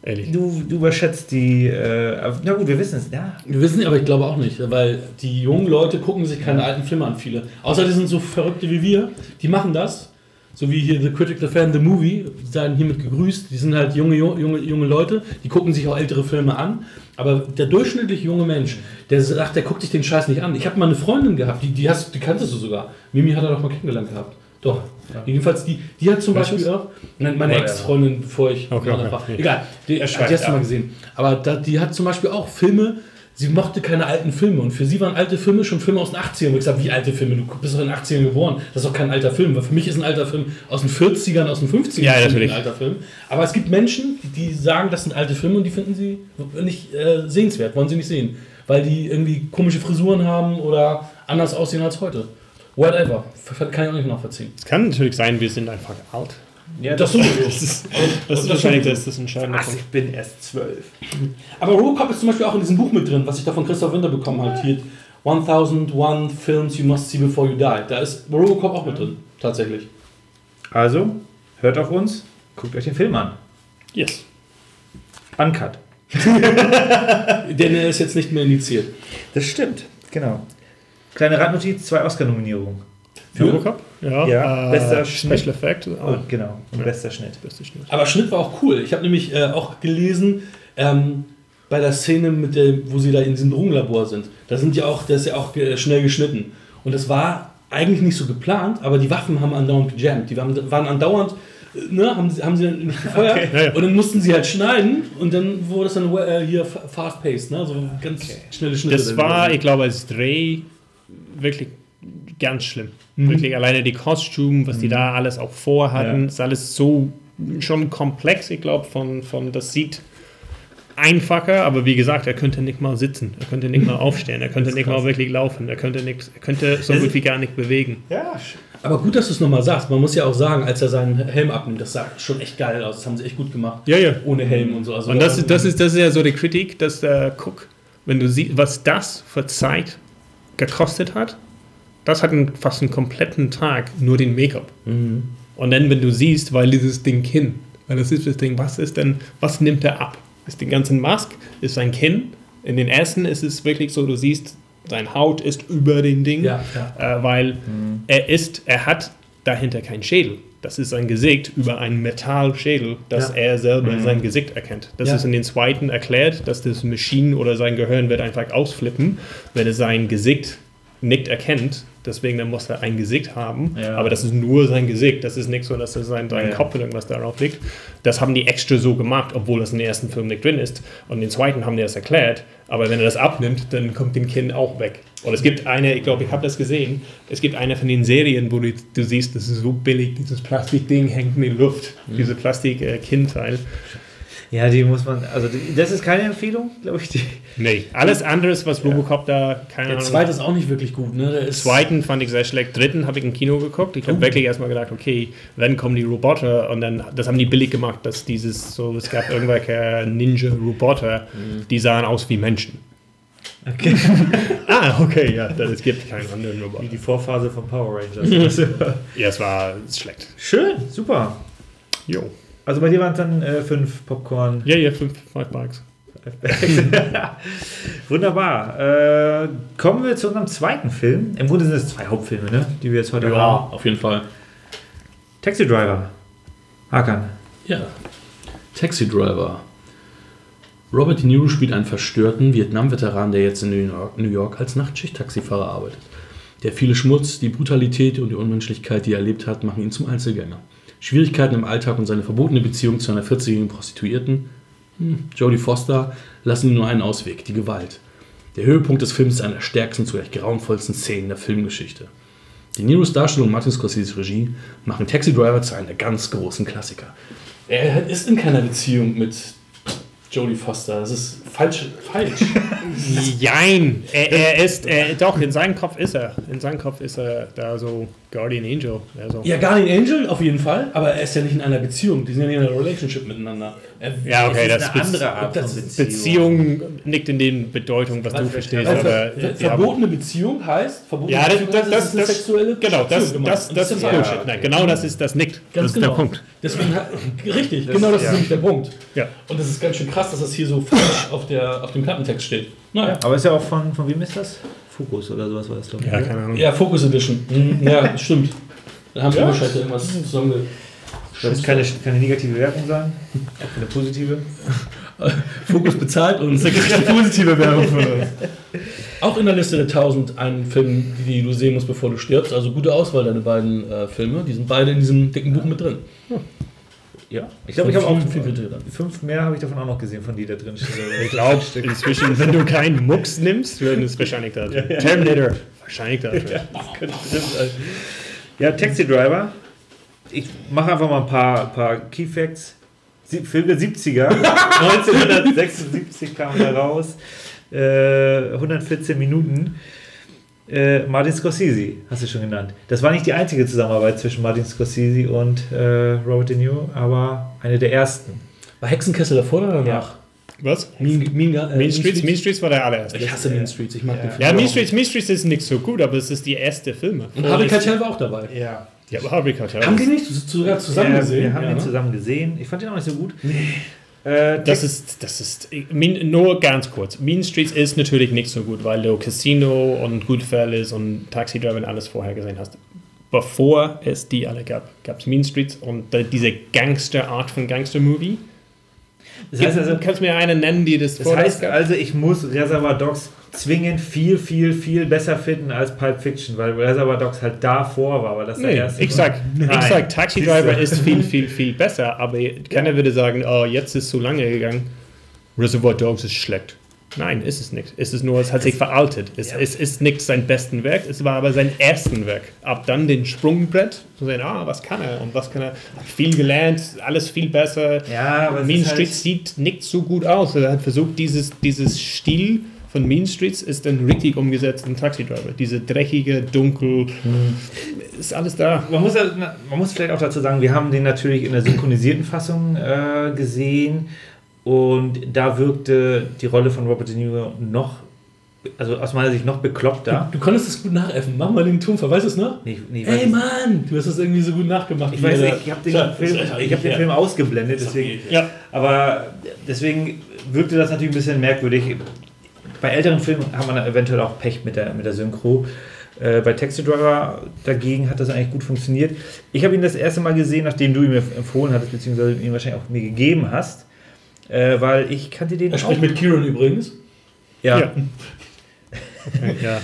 Ehrlich. Du, du überschätzt die. Äh, na gut, wir wissen es. Ja. Wir wissen, aber ich glaube auch nicht, weil die jungen Leute gucken sich keine alten Filme an, viele. Außer die sind so Verrückte wie wir, die machen das. So wie hier The Critic, The Fan, The Movie, seien hiermit gegrüßt. Die sind halt junge, junge, junge Leute, die gucken sich auch ältere Filme an. Aber der durchschnittliche junge Mensch, der sagt, der guckt sich den Scheiß nicht an. Ich habe mal eine Freundin gehabt, die, die, hast, die kanntest du sogar. Mimi hat er doch mal kennengelernt gehabt. Doch. Jedenfalls, die, die hat zum Weißt Beispiel auch, meine. Ex-Freundin, bevor ich Okay, okay. war. Egal, die, die hast du mal gesehen. Aber da, die hat zum Beispiel auch Filme, sie mochte keine alten Filme. Und für sie waren alte Filme schon Filme aus den 80ern. Und ich gesagt, wie alte Filme? Du bist doch in den 80ern geboren. Das ist doch kein alter Film. Weil für mich ist ein alter Film aus den 40ern, aus den 50ern Ja, natürlich. ein alter Film. Aber es gibt Menschen, die, die sagen, das sind alte Filme und die finden sie nicht äh, sehenswert, wollen sie nicht sehen. Weil die irgendwie komische Frisuren haben oder anders aussehen als heute. Whatever. Kann ich auch nicht nachvollziehen. Es kann natürlich sein, wir sind einfach alt. Ja Das sowieso. Das ist, das das ist wahrscheinlich das, das entscheidende Was, Punkt. ich bin erst zwölf. Aber Robocop ist zum Beispiel auch in diesem Buch mit drin, was ich da von Christoph Winter bekommen habe. Hier 1001 Films You Must See Before You Die. Da ist Robocop auch mit drin, tatsächlich. Also, hört auf uns, guckt euch den Film an. Yes. Uncut. Denn er ist jetzt nicht mehr indiziert. Das stimmt, genau. Kleine Randnotiz: zwei Oscar-Nominierungen. Für? Robocop? Ja. Ja, äh, bester Special Schnitt. Effect. Oh, Und genau, und bester Schnitt. bester Schnitt. Aber Schnitt war auch cool. Ich habe nämlich äh, auch gelesen, ähm, bei der Szene, mit der, wo sie da in diesem Drogenlabor sind, da sind ja auch, das ist ja auch schnell geschnitten. Und das war eigentlich nicht so geplant, aber die Waffen haben andauernd gejammt. Die waren, waren andauernd, äh, ne, haben, sie- haben sie nicht gefeuert. Okay. Ja, ja. Und dann mussten sie halt schneiden und dann wurde das dann äh, hier fast-paced, ne? also ganz schnelle Schnitte. Das dann. war, ich glaube, als Dreh wirklich ganz schlimm. Mhm. Wirklich alleine die Kostüme, was die da alles auch vorhatten, Ja. ist alles so schon komplex, ich glaube, von, von das sieht einfacher, aber wie gesagt, er könnte nicht mal sitzen, er könnte nicht mal aufstehen, er könnte nicht mal krass. wirklich laufen, er könnte, nicht, er könnte so gut wie gar nicht bewegen. Ja, Aber gut, dass du es nochmal sagst. Man muss ja auch sagen, als er seinen Helm abnimmt, das sah schon echt geil aus. Das haben sie echt gut gemacht. Ja, ja. Ohne Helm und so. Also Und das, ist- das, ist, das ist ja so die Kritik, dass äh, guck, wenn du siehst, was das für Zeit gekostet hat, das hat einen, fast einen kompletten Tag nur den Make-up. Mhm. Und dann, wenn du siehst, weil dieses Ding Kinn, weil das ist das Ding, was ist denn, was nimmt er ab? Ist den ganzen Mask, ist sein Kinn. In den ersten ist es wirklich so, du siehst, seine Haut ist über den Ding, Ja, ja. Äh, weil er ist, er hat dahinter kein Schädel. Das ist ein Gesicht über einen Metallschädel, dass Ja. er selber sein Gesicht erkennt. Das Ja. ist in den zweiten erklärt, dass das Maschinen oder sein Gehirn wird einfach ausflippen, wenn es sein Gesicht nicht erkennt, Deswegen dann muss er ein Gesicht haben. Ja. Aber das ist nur sein Gesicht. Das ist nicht so, dass er sein, sein Ja. Kopf oder irgendwas darauf liegt. Das haben die extra so gemacht, obwohl das in den ersten Film nicht drin ist. Und den zweiten haben die das erklärt. Aber wenn er das abnimmt, dann kommt dem Kind auch weg. Und es gibt eine, ich glaube, ich habe das gesehen, es gibt eine von den Serien, wo du, du siehst, das ist so billig, dieses Plastikding hängt in die Luft. Diese Plastik-Kindteil. Ja, die muss man, also die, das ist keine Empfehlung, glaube ich. Die, Nee, alles anderes, was Robocop da, keine Der Ahnung. zweite ist auch nicht wirklich gut, ne? Der ist Zweiten fand ich sehr schlecht. Dritten habe ich im Kino geguckt. Ich habe Oh. wirklich erstmal gedacht, okay, wann kommen die Roboter? Und dann, das haben die billig gemacht, dass dieses, so, es gab irgendwelche Ninja-Roboter, die sahen aus wie Menschen. okay. Ah, okay, ja, es gibt keinen anderen Roboter. die Vorphase von Power Rangers. Ja, es war schlecht. Schön, super. Jo. Also bei dir waren es dann äh, fünf Popcorn. Ja, ja, fünf, five bucks. Wunderbar. Äh, kommen wir zu unserem zweiten Film. Im Grunde sind es zwei Hauptfilme, ne? die wir jetzt heute ja, haben. auf jeden Fall. Taxi Driver. Hakan. Ja. Taxi Driver. Robert De Niro spielt einen verstörten Vietnam-Veteran, der jetzt in New York, New York als Nachtschicht-Taxifahrer arbeitet. Der viele Schmutz, die Brutalität und die Unmenschlichkeit, die er erlebt hat, machen ihn zum Einzelgänger. Schwierigkeiten im Alltag und seine verbotene Beziehung zu einer 40-jährigen Prostituierten, hm, Jodie Foster, lassen ihm nur einen Ausweg, die Gewalt. Der Höhepunkt des Films ist einer der stärksten, zugleich grauenvollsten Szenen der Filmgeschichte. De Niros Darstellung und Martin Scorseses Regie machen Taxi Driver zu einem der ganz großen Klassiker. Er ist in keiner Beziehung mit Jodie Foster. Das ist falsch. falsch. Jein, er, er ist, er, doch, in seinem Kopf ist er. In seinem Kopf ist er da so Guardian Angel. Also. ja, Guardian Angel auf jeden Fall, aber er ist ja nicht in einer Beziehung. Die sind ja nicht in einer Relationship miteinander. Er, Ja, okay, das ist eine andere Art das von ist Beziehung liegt in den Bedeutung, was du verstehst. Also, Aber, ver ja, verbotene Beziehung heißt, verbotene Ja, das, Beziehung das, heißt, das, eine das, sexuelle genau, das, Beziehung das, das ist ja- Bullshit. okay. Nein, genau das ist das nickt. Ganz das ist genau. der Punkt. Deswegen richtig, genau das ja. ist nämlich der Punkt. Ja. Und das ist ganz schön krass, dass das hier so falsch auf, der, auf dem Klappentext steht. Naja. Aber ist ja auch von, von wem ist das? Fokus oder sowas war das, glaube ich. Ja, ne? keine Ahnung. Ja, Focus Edition. Mhm, ja, stimmt. Da haben wir Ja. wahrscheinlich irgendwas zusammenge... Soll das keine, keine negative Werbung sein? Auch eine positive? Fokus bezahlt und eine positive Werbung für uns. Auch in der Liste der 1000 einen Film, die du sehen musst, bevor du stirbst. Also gute Auswahl, deine beiden äh, Filme. Die sind beide in diesem dicken Buch mit drin. Ja. Ich glaube, ich habe auch fünf mehr habe ich davon auch noch gesehen, von die da drin stehen. Ich glaube, inzwischen, wenn du keinen Mucks nimmst, würden es wahrscheinlich da drin. Terminator, wahrscheinlich da drin. Ja, Taxi Driver. Ich mache einfach mal ein paar, paar Key Facts. Sie- Film der 70er. 1976 kam er raus. Äh, 114 Minuten. Äh, Martin Scorsese, hast du schon genannt. Das war nicht die einzige Zusammenarbeit zwischen Martin Scorsese und äh, Robert De Niro, aber eine der ersten. War Hexenkessel davor oder danach? Was? Mean, mean, äh, Mean Streets? Mean Streets war der allererste. Ich hasse Mean Streets. Ich mag den Film. Ja. Mean Streets, Mean Streets ist nicht so gut, aber es ist die erste Filme. Und Harvey Keitel war auch dabei. Ja. Ja, aber Harvey Keitel. Haben die nicht sogar zusammen ja, gesehen? Wir haben Ja, ihn ne? zusammen gesehen. Ich fand ihn auch nicht so gut. Äh, Das ist, das ist, Mean, nur ganz kurz. Mean Streets ist natürlich nicht so gut, weil du Casino und Goodfellas und Taxi Driver und alles vorher gesehen hast. Bevor es die alle gab, gab es Mean Streets und diese Gangster-Art von Gangster-Movie. das heißt also, kannst du mir eine nennen, die das Das heißt gab? also, ich muss Reservoir Dogs zwingend viel, viel, viel besser finden als Pulp Fiction, weil Reservoir Dogs halt davor war, aber das der Nee, erste ich sag, ich Nein. sag, Taxi? Driver ist viel, viel, viel besser, aber keiner würde sagen, oh, jetzt ist zu lange gegangen. Reservoir Dogs ist schlecht. Nein, ist es nicht. Es ist nur, es hat sich veraltet. Es, Ja. es ist nicht sein besten Werk, es war aber sein ersten Werk. Ab dann den Sprungbrett, zu sehen, ah, was kann er und was kann er. Hat viel gelernt, alles viel besser. Ja, aber Mean halt- Streets sieht nicht so gut aus. Er hat versucht, dieses, dieses Stil von Mean Streets ist dann richtig umgesetzt in Taxi Driver. Diese dreckige, dunkel, ist alles da. Man muss, man muss vielleicht auch dazu sagen, wir haben den natürlich in der synchronisierten Fassung äh, gesehen und da wirkte die Rolle von Robert De Niro noch, also aus meiner Sicht noch bekloppter. Du konntest es gut nachäffen. Mach mal den Tonfall. Weißt du es noch? Nee, nee, Ey Mann, du hast das irgendwie so gut nachgemacht. ich weiß nicht, ich habe den, Film, ich hab den ja. Film ausgeblendet, deswegen. Ja. Aber deswegen wirkte das natürlich ein bisschen merkwürdig. Bei älteren Filmen hat man eventuell auch Pech mit der, mit der Synchro. Äh, bei Taxi Driver dagegen hat das eigentlich gut funktioniert. Ich habe ihn das erste Mal gesehen, nachdem du ihn mir empfohlen hattest, beziehungsweise ihn wahrscheinlich auch mir gegeben hast. Äh, weil ich kannte den Er spricht mit Kieran übrigens. Ja. Ja.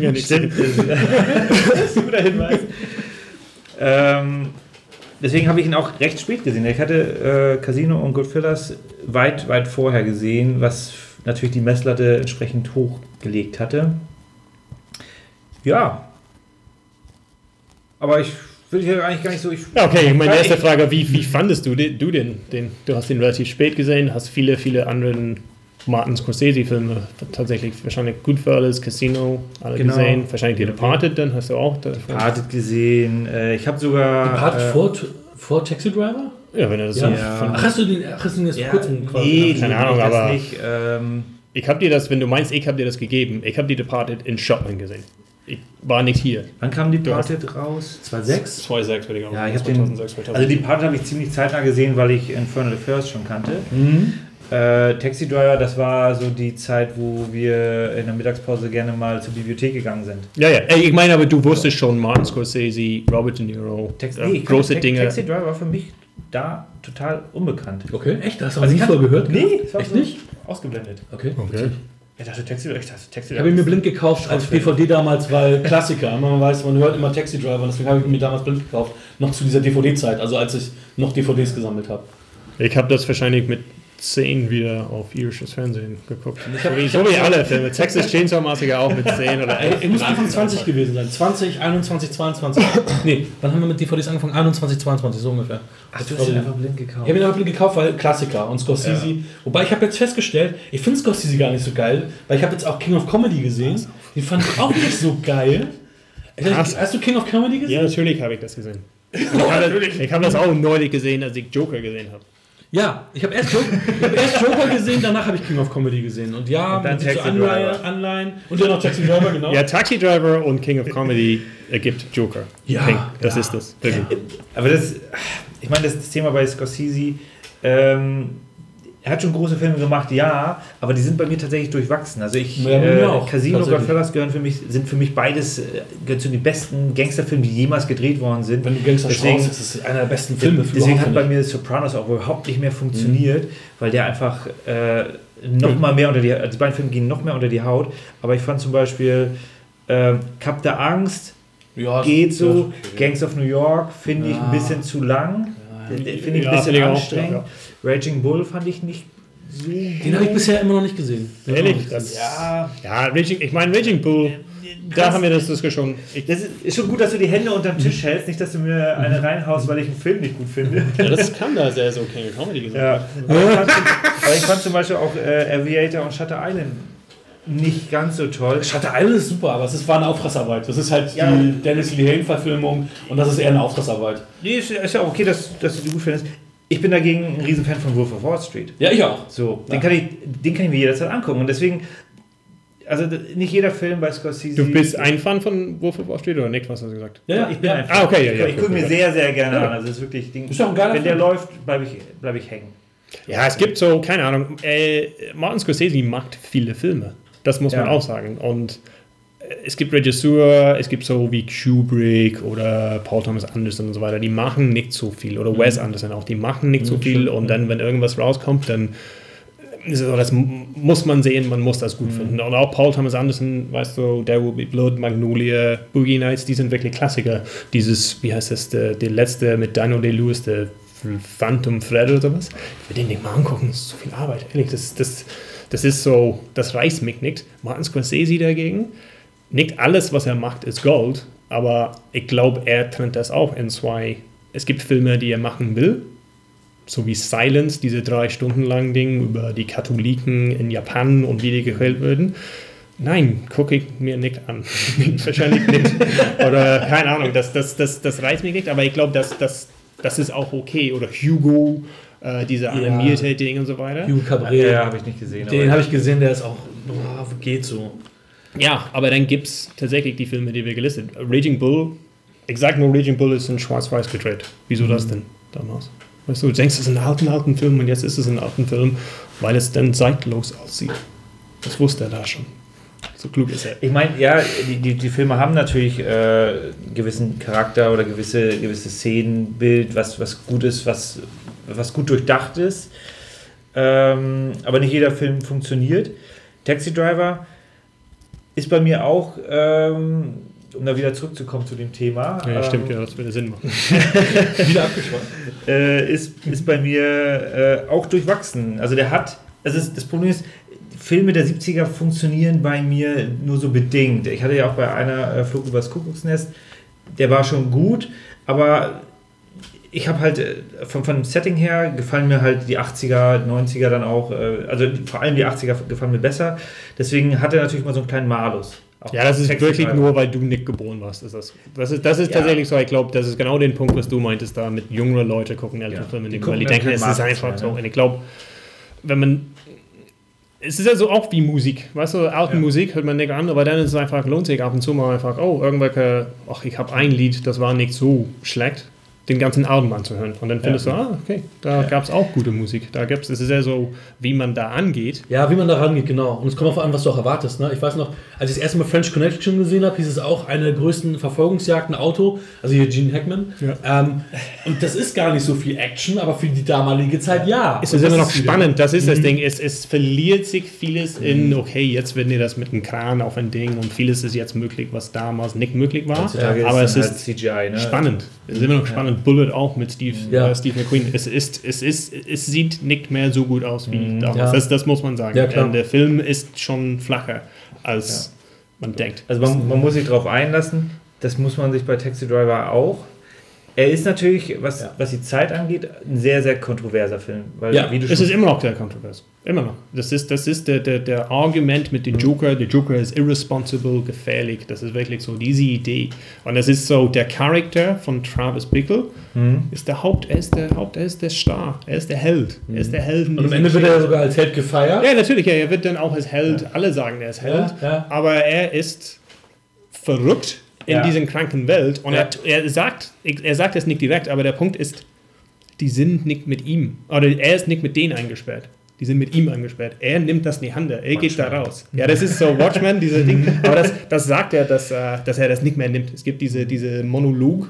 ja, nicht Stimmt, das ist ein guter Hinweis. ähm, deswegen habe ich ihn auch recht spät gesehen. Ich hatte äh, Casino und Goodfellas weit, weit vorher gesehen, was natürlich die Messlatte entsprechend hochgelegt hatte. Ja. Aber ich will hier eigentlich gar nicht so. Ich, Ja, okay, meine erste ich- Frage, wie, wie fandest du den, du den, den? Du hast ihn relativ spät gesehen, hast viele, viele andere Martin Scorsese-Filme tatsächlich, wahrscheinlich Goodfellas, Casino, alle Genau. gesehen. Wahrscheinlich die Departed, dann hast du auch. davon- Parted gesehen. Äh, ich habe sogar. Part äh, vor, vor Taxi Driver? Ja, wenn er das Ja. so Ja. von, Ach, hast du den, ach, hast du den jetzt ja, kurzem nee, Keine Ahnung, aber- nicht. Ähm, Ich habe dir das, wenn du meinst, ich habe dir das gegeben, ich habe die Departed in Schottland gesehen. Ich war nicht hier. wann kam die Du hast- Parted raus? 2.6? 2006 würde ich auch Ja, ich sagen, habe den. 2006, 2007. Also die Parted habe ich ziemlich zeitnah gesehen, weil ich Infernal Affairs schon kannte. Mhm. Äh, Taxi Driver, das war so die Zeit, wo wir in der Mittagspause gerne mal zur Bibliothek gegangen sind. ja, ja, Ey, ich meine aber, du wusstest schon Martin Scorsese, Robert De Niro, Taxi, äh, nee, große Dinge. Taxi Driver war für mich da total unbekannt. Okay, echt? Da hast du Also nie ich vorher gehört? Nee, das war Echt so nicht? Ausgeblendet. Okay. Okay. Ich dachte Taxi ich dachte Taxi Ich habe ihn mir blind gekauft als. DVD damals, weil Klassiker. Man weiß, man hört immer Taxi Driver, deswegen habe ich ihn mir damals blind gekauft. Noch zu dieser DVD-Zeit, also als ich noch DVDs gesammelt habe. Ich habe das wahrscheinlich mit 10 wieder auf irisches Fernsehen geguckt. Ich hab- so wie, ich so wie alle Filme. Texas Chainsaw Massacre auch mit 10 oder Ey, 11. Er muss Anfang 20 gewesen sein. 20, 21, 22. nee, wann haben wir mit DVDs angefangen? 21, 22, so ungefähr. Ach, du hast ihn einfach blind gekauft. Ich habe ihn aber blind gekauft, weil Klassiker und Scorsese. Ja. Wobei ich habe jetzt festgestellt, ich finde Scorsese gar nicht so geil, weil ich habe jetzt auch King of Comedy gesehen. Den fand ich auch nicht so geil. Krass. Hast du King of Comedy gesehen? Ja, natürlich habe ich das gesehen. Ich habe ich hab das auch neulich gesehen, als ich Joker gesehen habe. Ja, ich habe erst, hab erst Joker gesehen, danach habe ich King of Comedy gesehen. Und ja, Und dann sieht so Taxi Anleihen, Driver. Anleihen. Und dann noch Taxi Driver, genau. Ja, Taxi Driver und King of Comedy ergibt Joker. Ja, Pink, das ja. ist das. Wirklich. Aber das, ich meine, das, das Thema bei Scorsese, ähm, er hat schon große Filme gemacht, ja, aber die sind bei mir tatsächlich durchwachsen. Also ich, Ja, äh, auch, Casino, tatsächlich. Godfellas gehören für mich, sind für mich beides, äh, zu den besten Gangsterfilmen, die jemals gedreht worden sind. Wenn du Gangster Deswegen- schaust, ist einer der besten Filme. Deswegen überhaupt, hat bei mir Sopranos auch überhaupt nicht mehr funktioniert, weil der einfach äh, noch mal mehr unter die also die beiden Filme gehen noch mehr unter die Haut. Aber ich fand zum Beispiel äh, Kap der Angst ich. ja, geht so, okay. Gangs of New York finde ich Ja. ein bisschen zu lang, Den- den finde ich ein bisschen ich anstrengend. Raging Bull fand ich nicht so. Den habe ich bisher immer noch nicht gesehen. Den Ehrlich? nicht gesehen. ja, Ja, Raging, ich meine Raging Bull, da haben wir das Diskussion. Das ist, schon gut, dass du die Hände unterm Tisch hältst, nicht, dass du mir eine reinhaust, weil ich einen Film nicht gut finde. ja, das kann da sehr so King of Comedy gesagt. Ja. Aber ich fand, aber ich fand zum Beispiel auch äh, Aviator und Shutter Island nicht ganz so toll. Shutter Island ist super, aber es ist, war eine Auftragsarbeit. Das ist halt Ja. die Dennis Lehane-Verfilmung und das ist eher eine Auftragsarbeit. Nee, ist, ist ja auch okay, dass, dass du die gut findest. Ich bin dagegen ein Riesenfan von Wolf of Wall Street. Ja, ich auch. So, Ja. den, kann ich, den kann ich mir jederzeit angucken. Und deswegen, also nicht jeder Film bei Scorsese. Du bist ein Fan von Wolf of Wall Street oder Nick, was hast du gesagt? Ja, ja, ich bin ja. ein Ah, okay, ja, Ich, ja. ich gucke mir sehr, sehr gerne an. Also es ist wirklich, den, Ist doch ein geiler wenn der Film. läuft, bleibe ich, bleib ich hängen. Ja, es gibt so, keine Ahnung, äh, Martin Scorsese macht viele Filme. Das muss man auch sagen. Und es gibt Regisseur, es gibt so wie Kubrick oder Paul Thomas Anderson und so weiter, die machen nicht so viel. Oder Wes Anderson auch, die machen nicht so viel. Und dann, wenn irgendwas rauskommt, dann so, das muss man sehen, man muss das gut finden. Und auch Paul Thomas Anderson, weißt du, There Will Be Blood, Magnolia, Boogie Nights, die sind wirklich Klassiker. Dieses, wie heißt das, der, der letzte mit Daniel Day-Lewis, der Phantom Thread oder sowas. Ich will den nicht mal angucken, das ist so viel Arbeit. Ehrlich, das, das, das ist so, das reißt mich nicht. Martin Scorsese dagegen, nicht alles, was er macht, ist Gold, aber ich glaube, er trennt das auch in zwei. Es gibt Filme, die er machen will, so wie Silence, diese drei Stunden lang Ding über die Katholiken in Japan und wie die gequält würden. Nein, gucke ich mir nicht an. Wahrscheinlich nicht. Oder keine Ahnung, das, das, das, das reizt mich nicht, aber ich glaube, das, das, das ist auch okay. Oder Hugo, äh, diese animierte Ding und so weiter. Hugh Cabret. Ja, habe ich nicht gesehen. Den habe ich gesehen, der ist auch. Boah, geht so. Ja, aber dann gibt es tatsächlich die Filme, die wir gelistet haben. Raging Bull, ich sag nur, Raging Bull ist in Schwarz-Weiß gedreht. Wieso das denn damals? Weißt du, du denkst, es ist ein alten, alten Film und jetzt ist es ein alten Film, weil es dann zeitlos aussieht. Das wusste er da schon. So klug ist er. Ich meine, ja, die, die, die Filme haben natürlich äh, gewissen Charakter oder gewisse, gewisse Szenenbild, was, was gut ist, was, was gut durchdacht ist. Ähm, aber nicht jeder Film funktioniert. Taxi Driver ist bei mir auch, ähm, um da wieder zurückzukommen zu dem Thema, Ja, ähm, stimmt, ja, das würde Sinn machen. Wieder abgeschlossen. äh, ist, ist bei mir äh, auch durchwachsen. Also der hat, also es, das Problem ist, Filme der 70er funktionieren bei mir nur so bedingt. Ich hatte ja auch bei einer äh, Flug übers Kuckucksnest, der war schon gut, aber ich habe halt äh, vom, vom Setting her gefallen mir halt die 80er, 90er dann auch, äh, also vor allem die 80er gefallen mir besser. Deswegen hat er natürlich mal so einen kleinen Malus. Ja, das ist wirklich nur, weil du nicht geboren warst. Ist das, das ist, das ist Ja. tatsächlich so. Ich glaube, das ist genau den Punkt, was du meintest, da mit jüngeren Leute gucken ältere Ja. Filme Die gucken weil die denken, es ist einfach so. Und ich glaube, wenn man. Es ist ja so auch wie Musik. Weißt du, alte Ja. Musik hört man nicht an, aber dann ist es einfach, lohnt sich ab und zu mal einfach, oh, irgendwelche, ach, ich habe ein Lied, das war nicht so schlecht, den ganzen Album anzuhören. Und dann findest du, ah, okay, da gab es auch gute Musik. Da gibt's, es ist ja so, wie man da angeht. Ja, wie man da rangeht, genau. Und es kommt auch an, was du auch erwartest. Ne? Ich weiß noch, als ich das erste Mal French Connection gesehen habe, hieß es auch eine der größten Verfolgungsjagden Auto, also hier Gene Hackman. Ähm, und das ist gar nicht so viel Action, aber für die damalige Zeit ja. Es ist immer noch spannend, das ist das Ding. Es, es verliert sich vieles in, okay, jetzt werden wir das mit einem Kran auf ein Ding und vieles ist jetzt möglich, was damals nicht möglich war. Aber es dann halt ist CGI, ne? spannend. Es ist immer noch spannend. Bullet auch mit Steve, Ja. äh, Steve McQueen. Es, ist, es, ist, es sieht nicht mehr so gut aus wie damals. Ja. Das, das muss man sagen. Ja, klar. Äh, Der Film ist schon flacher, als man denkt. Also man, man muss sich darauf einlassen. Das muss man sich bei Taxi Driver auch. Er ist natürlich, was, Ja. was die Zeit angeht, ein sehr, sehr kontroverser Film. Weil, Ja, wie du Es ist immer noch sehr kontrovers. Immer noch. Das ist, das ist der, der, der Argument mit dem Joker. Der Joker ist irresponsible, gefährlich. Das ist wirklich so diese Idee. Und das ist so, der Charakter von Travis Bickle Mhm. ist der Haupt, er ist der Haupt, er ist der Star, er ist der Held. Er ist der Held. Und am Ende wird er ja sogar als Held gefeiert. Ja, natürlich, ja, er wird dann auch als Held, alle sagen, er ist Held, Ja, ja. aber er ist verrückt in Ja. dieser kranken Welt und Ja. er, er sagt, er sagt es nicht direkt, aber der Punkt ist, die sind nicht mit ihm, oder er ist nicht mit denen eingesperrt. Die sind mit ihm eingesperrt. Er nimmt das in die Hand. Er geht da raus. Ja, das ist so Watchman, dieser Ding. Aber das, das sagt er, dass, äh, dass er das nicht mehr nimmt. Es gibt diese, diese Monolog,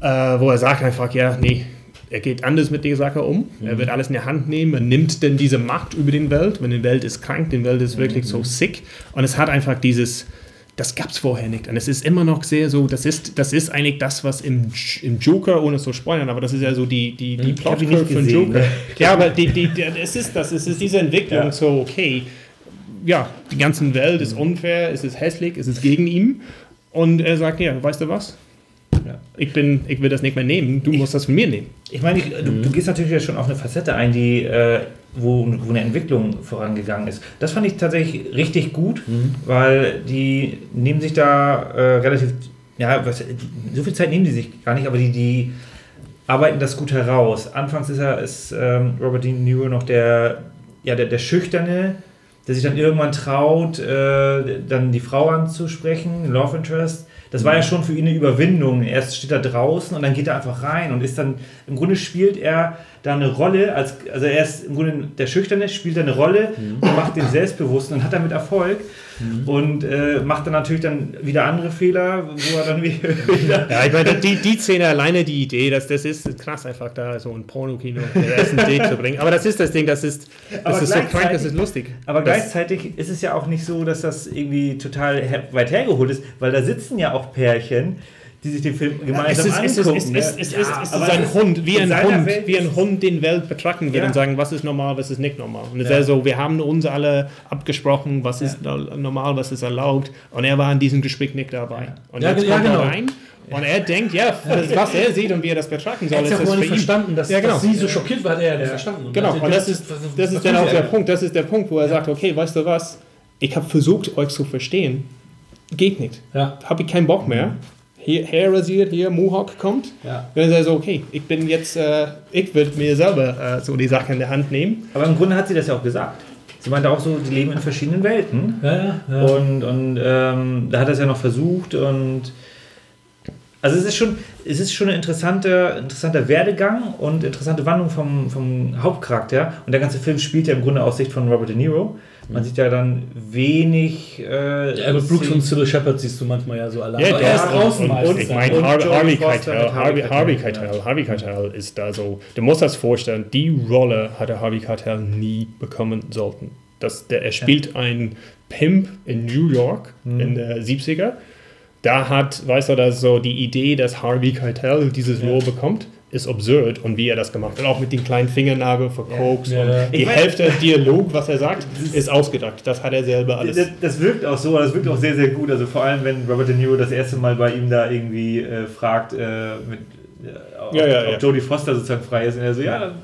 äh, wo er sagt einfach, ja, nee, er geht anders mit der Sache um. Er wird alles in die Hand nehmen. Er nimmt dann diese Macht über die Welt. Wenn die Welt ist krank, die Welt ist wirklich so sick. Und es hat einfach dieses, das gab es vorher nicht. Und es ist immer noch sehr so, das ist, das ist eigentlich das, was im, im Joker, ohne zu spoilern, aber das ist ja so die, die, die Ich Plotkurve nicht von gesehen, Joker. ne? Ja, aber die, die, die, es ist das, es ist diese Entwicklung Ja. so, okay, ja, die ganze Welt ist unfair, es ist hässlich, es ist gegen ihn. Und er sagt, ja, weißt du was? Ja. Ich, bin, ich will das nicht mehr nehmen, du musst das von mir nehmen. Ich meine, ich, du, du gehst natürlich ja schon auf eine Facette ein, die, äh, wo, wo eine Entwicklung vorangegangen ist. Das fand ich tatsächlich richtig gut, weil die nehmen sich da äh, relativ, ja, was, so viel Zeit nehmen die sich gar nicht, aber die, die arbeiten das gut heraus. Anfangs ist er, ist ähm, Robert De Niro noch der, ja, der, der Schüchterne, der sich dann irgendwann traut, äh, dann die Frau anzusprechen, Love Interest. Das war ja schon für ihn eine Überwindung. Erst steht er draußen und dann geht er einfach rein und ist dann, im Grunde spielt er da eine Rolle, als, also er ist im Grunde der Schüchterne, spielt da eine Rolle und macht den Selbstbewussten und hat damit Erfolg und äh, macht dann natürlich dann wieder andere Fehler, wo er dann wieder. Ja, ich meine, die, die Szene alleine, die Idee, das, das ist krass, einfach da so ein Pornokino ersten Date zu bringen. Aber das ist das Ding, das ist, das Aber ist so krank, das ist lustig. Aber das, gleichzeitig ist es ja auch nicht so, dass das irgendwie total her weit hergeholt ist, weil da sitzen ja auch Pärchen, die sich den Film gemeinsam ist, es ist, angucken. es ist, ne? es ist, es Ja, ist, es ist aber ein Hund, wie in ein Hund, Welt wie ein ist- Hund den Welt betrachten wird Ja. und sagen, was ist normal, was ist nicht normal. Und es Ja. ist ja so, wir haben uns alle abgesprochen, was ist normal, was ist erlaubt. Und er war in diesem Gespräch nicht dabei. Und Ja, jetzt ja, kommt genau. er rein und er denkt, ja, was er sieht und wie er das betrachten soll, Er hat ist ja das für nicht ihn. verstanden, dass, Ja, genau. dass sie so schockiert war, hat er ja nicht verstanden. Genau, Also, und das ist, das ist dann auch der? Punkt, das ist der Punkt, wo er sagt, okay, weißt du was, ich habe versucht, euch zu verstehen, geht nicht, Ja, habe ich keinen Bock mehr, hier, Hair rasiert, hier, Mohawk kommt, ja. dann ist er so, okay, ich bin jetzt, äh, ich will mir selber äh, so die Sache in der Hand nehmen. Aber im Grunde hat sie das ja auch gesagt. Sie meinte auch so, die leben in verschiedenen Welten. Ja, ja, ja. Und, und ähm, da hat er es ja noch versucht und also es ist schon, es ist schon ein interessanter, interessanter Werdegang und interessante Wandlung vom, vom Hauptcharakter. Und der ganze Film spielt ja im Grunde aus Sicht von Robert De Niro. Man sieht ja dann wenig. Äh, Ja, Brooks und Sybil Shepard siehst du manchmal ja so allein. Ja, der er ist draußen und, und ich meine, Und Harvey, Keitel, Harvey Keitel, Harvey Keitel ist da so, du musst das vorstellen, die Rolle hatte Harvey Keitel nie bekommen sollten. Das, der, er spielt einen Pimp in New York in der 70er. Da hat, weißt du, dass so die Idee, dass Harvey Keitel dieses Rohr bekommt, ist absurd und wie er das gemacht hat. Auch mit den kleinen Fingernagel für Koks. Ja. Und die Ich meine- Hälfte des Dialog, was er sagt, ist ausgedacht. Das hat er selber alles. Das, das wirkt auch so, das wirkt auch sehr, sehr gut. Also vor allem, wenn Robert De Niro das erste Mal bei ihm da irgendwie äh, fragt, äh, mit, äh, ob, Ja, ja, ob ja. Jodie Foster sozusagen frei ist. Und er so, ja, dann äh,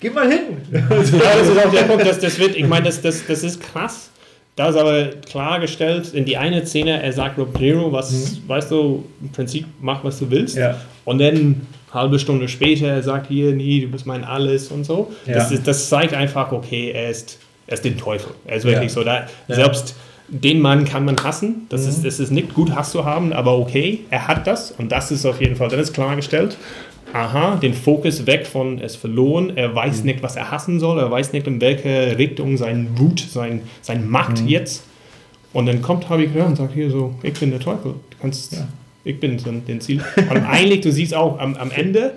geh mal hin. Ja, das ist auch der Punkt, das, das wird, ich meine, das, das, das ist krass. Da ist aber klargestellt, in die eine Szene, er sagt Rob De Niro, was, weißt du, im Prinzip mach, was du willst. Ja. Und dann halbe Stunde später, er sagt hier, nee, du bist mein Alles und so. Das, Ja. ist, das zeigt einfach, okay, er ist, er ist den Teufel. Er ist wirklich Ja. so. Da, Selbst den Mann kann man hassen. Das, ist, das ist nicht gut, Hass zu haben, aber okay, er hat das und das ist auf jeden Fall, dann ist klargestellt. Aha, den Fokus weg von er ist verloren, er weiß nicht, was er hassen soll, er weiß nicht, in welche Richtung sein Wut, sein, sein Macht jetzt. Und dann kommt Harvey Keitel und sagt hier so, ich bin der Teufel, du kannst, ich bin so den Ziel. Und eigentlich, du siehst auch am, am Ende,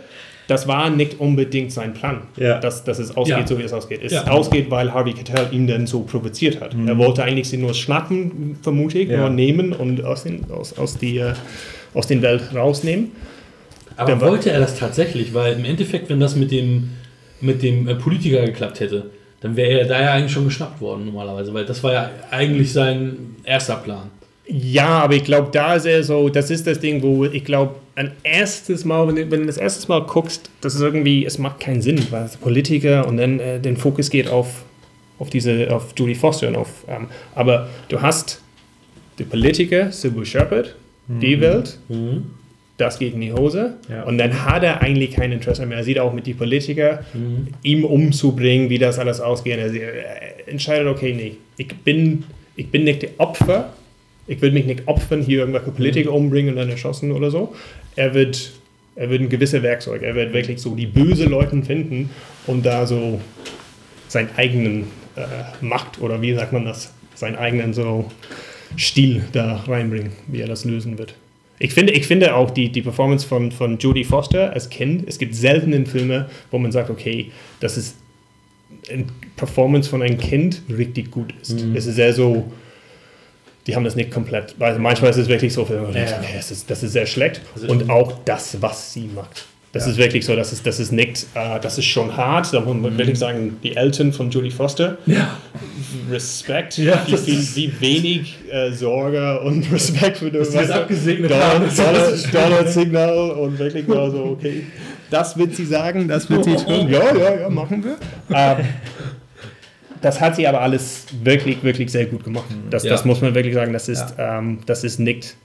das war nicht unbedingt sein Plan, Ja. dass, dass es ausgeht, Ja. so wie es ausgeht. Es Ja. ausgeht, weil Harvey Keitel ihn dann so provoziert hat. Er wollte eigentlich sie nur schnappen, vermute ich, nur nehmen und aus den, aus, aus, die, äh, aus den Welt rausnehmen. Aber war- wollte er das tatsächlich? Weil im Endeffekt, wenn das mit dem, mit dem äh, Politiker geklappt hätte, dann wäre er da ja eigentlich schon geschnappt worden normalerweise, weil das war ja eigentlich sein erster Plan. Ja, aber ich glaube, da ist er so, das ist das Ding, wo ich glaube, ein erstes Mal, wenn du, wenn du das erste Mal guckst, das ist irgendwie, es macht keinen Sinn, weil es Politiker und dann äh, den Fokus geht auf, auf diese, auf Judy Foster und auf, ähm, aber du hast die Politiker, Sybil Shepherd, die Welt, das geht in die Hose Ja. und dann hat er eigentlich kein Interesse mehr. Er sieht auch mit die Politiker, ihm umzubringen, wie das alles ausgeht. Er, er entscheidet, okay, nee, ich bin, ich bin nicht der Opfer, ich will mich nicht opfern, hier irgendwelche Politiker umbringen und dann erschossen oder so. Er wird, er wird ein gewisses Werkzeug, er wird wirklich so die böse Leute finden und da so seinen eigenen äh, Macht oder wie sagt man das, seinen eigenen so Stil da reinbringen, wie er das lösen wird. Ich finde, ich finde auch die, die Performance von, von Jodie Foster als Kind, es gibt selten in Filme, wo man sagt, okay, das ist eine Performance von einem Kind richtig gut ist. Es ist sehr so, die haben das nicht komplett, weil manchmal ist es wirklich so, okay, das, ist, das ist sehr schlecht. Und auch das, was sie macht. Das ist wirklich so, das ist, das ist nicht, äh, das ist schon hart, da muss man wirklich sagen, die Eltern von Jodie Foster, Ja. Respekt, Ja, wie, viel, ist- wie wenig äh, Sorge und Respekt für das das abgesegnet Dollar, haben. Dollar, Dollar Signal und wirklich nur so, okay, das wird sie sagen, das wird sie tun. Ja, ja, ja, machen wir. Ähm, das hat sie aber alles wirklich, wirklich sehr gut gemacht. Das, das Ja. muss man wirklich sagen, das ist, ähm, das ist nicht,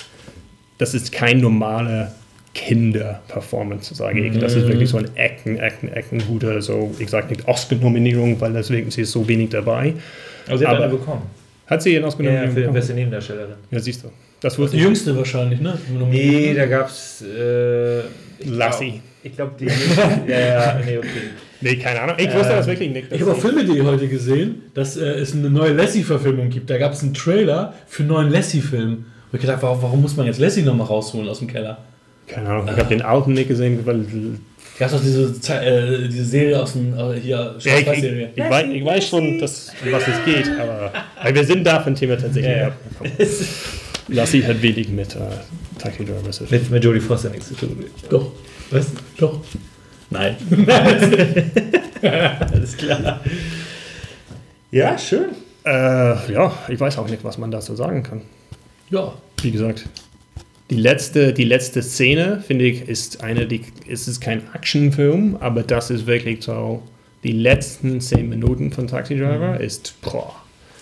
das ist kein normale Kinder-Performance, sage ich. Das ist wirklich so ein Ecken, Ecken, Ecken guter, so, ich sage nicht Oscar-Nominierung, weil deswegen sie ist so wenig dabei. Also sie hat Aber- eine bekommen. Hat sie eine Ja, ja, Oscar-Nominierung für die bekommen? beste Nebendarstellerin. Ja, siehst du. Das wusste Die jüngste wahrscheinlich, ne? Nee, da gab's. Äh, Lassie. Glaub, ich glaube, die. ja, ja, nee, okay. Nee, keine Ahnung. Ich wusste das wirklich nicht. Ich habe auf Filme.de heute gesehen, dass äh, es eine neue Lassie-Verfilmung gibt. Da gab es einen Trailer für einen neuen Lassie-Film. Und ich gedacht, warum, warum muss man jetzt Lassie nochmal rausholen aus dem Keller? Keine Ahnung. Ich habe den alten nicht gesehen, weil Gab es auch diese, äh, diese Serie aus dem, äh, hier, Ja, ich, ich, ich, weiß, ich weiß schon, dass, um was es geht, aber weil wir sind da von Thema tatsächlich Ja, ja. abgekommen. Lassie hat wenig mit äh, Taxi Driver zu tun. Mit, mit Jodie Foster nichts zu tun. Doch, Was? doch. Nein. Alles klar. Ja, schön. Äh, ja, ich weiß auch nicht, was man dazu sagen kann. Ja. Wie gesagt, die letzte, die letzte Szene, finde ich, ist eine, die, es ist kein Actionfilm, aber das ist wirklich so, die letzten zehn Minuten von Taxi Driver ist, boah,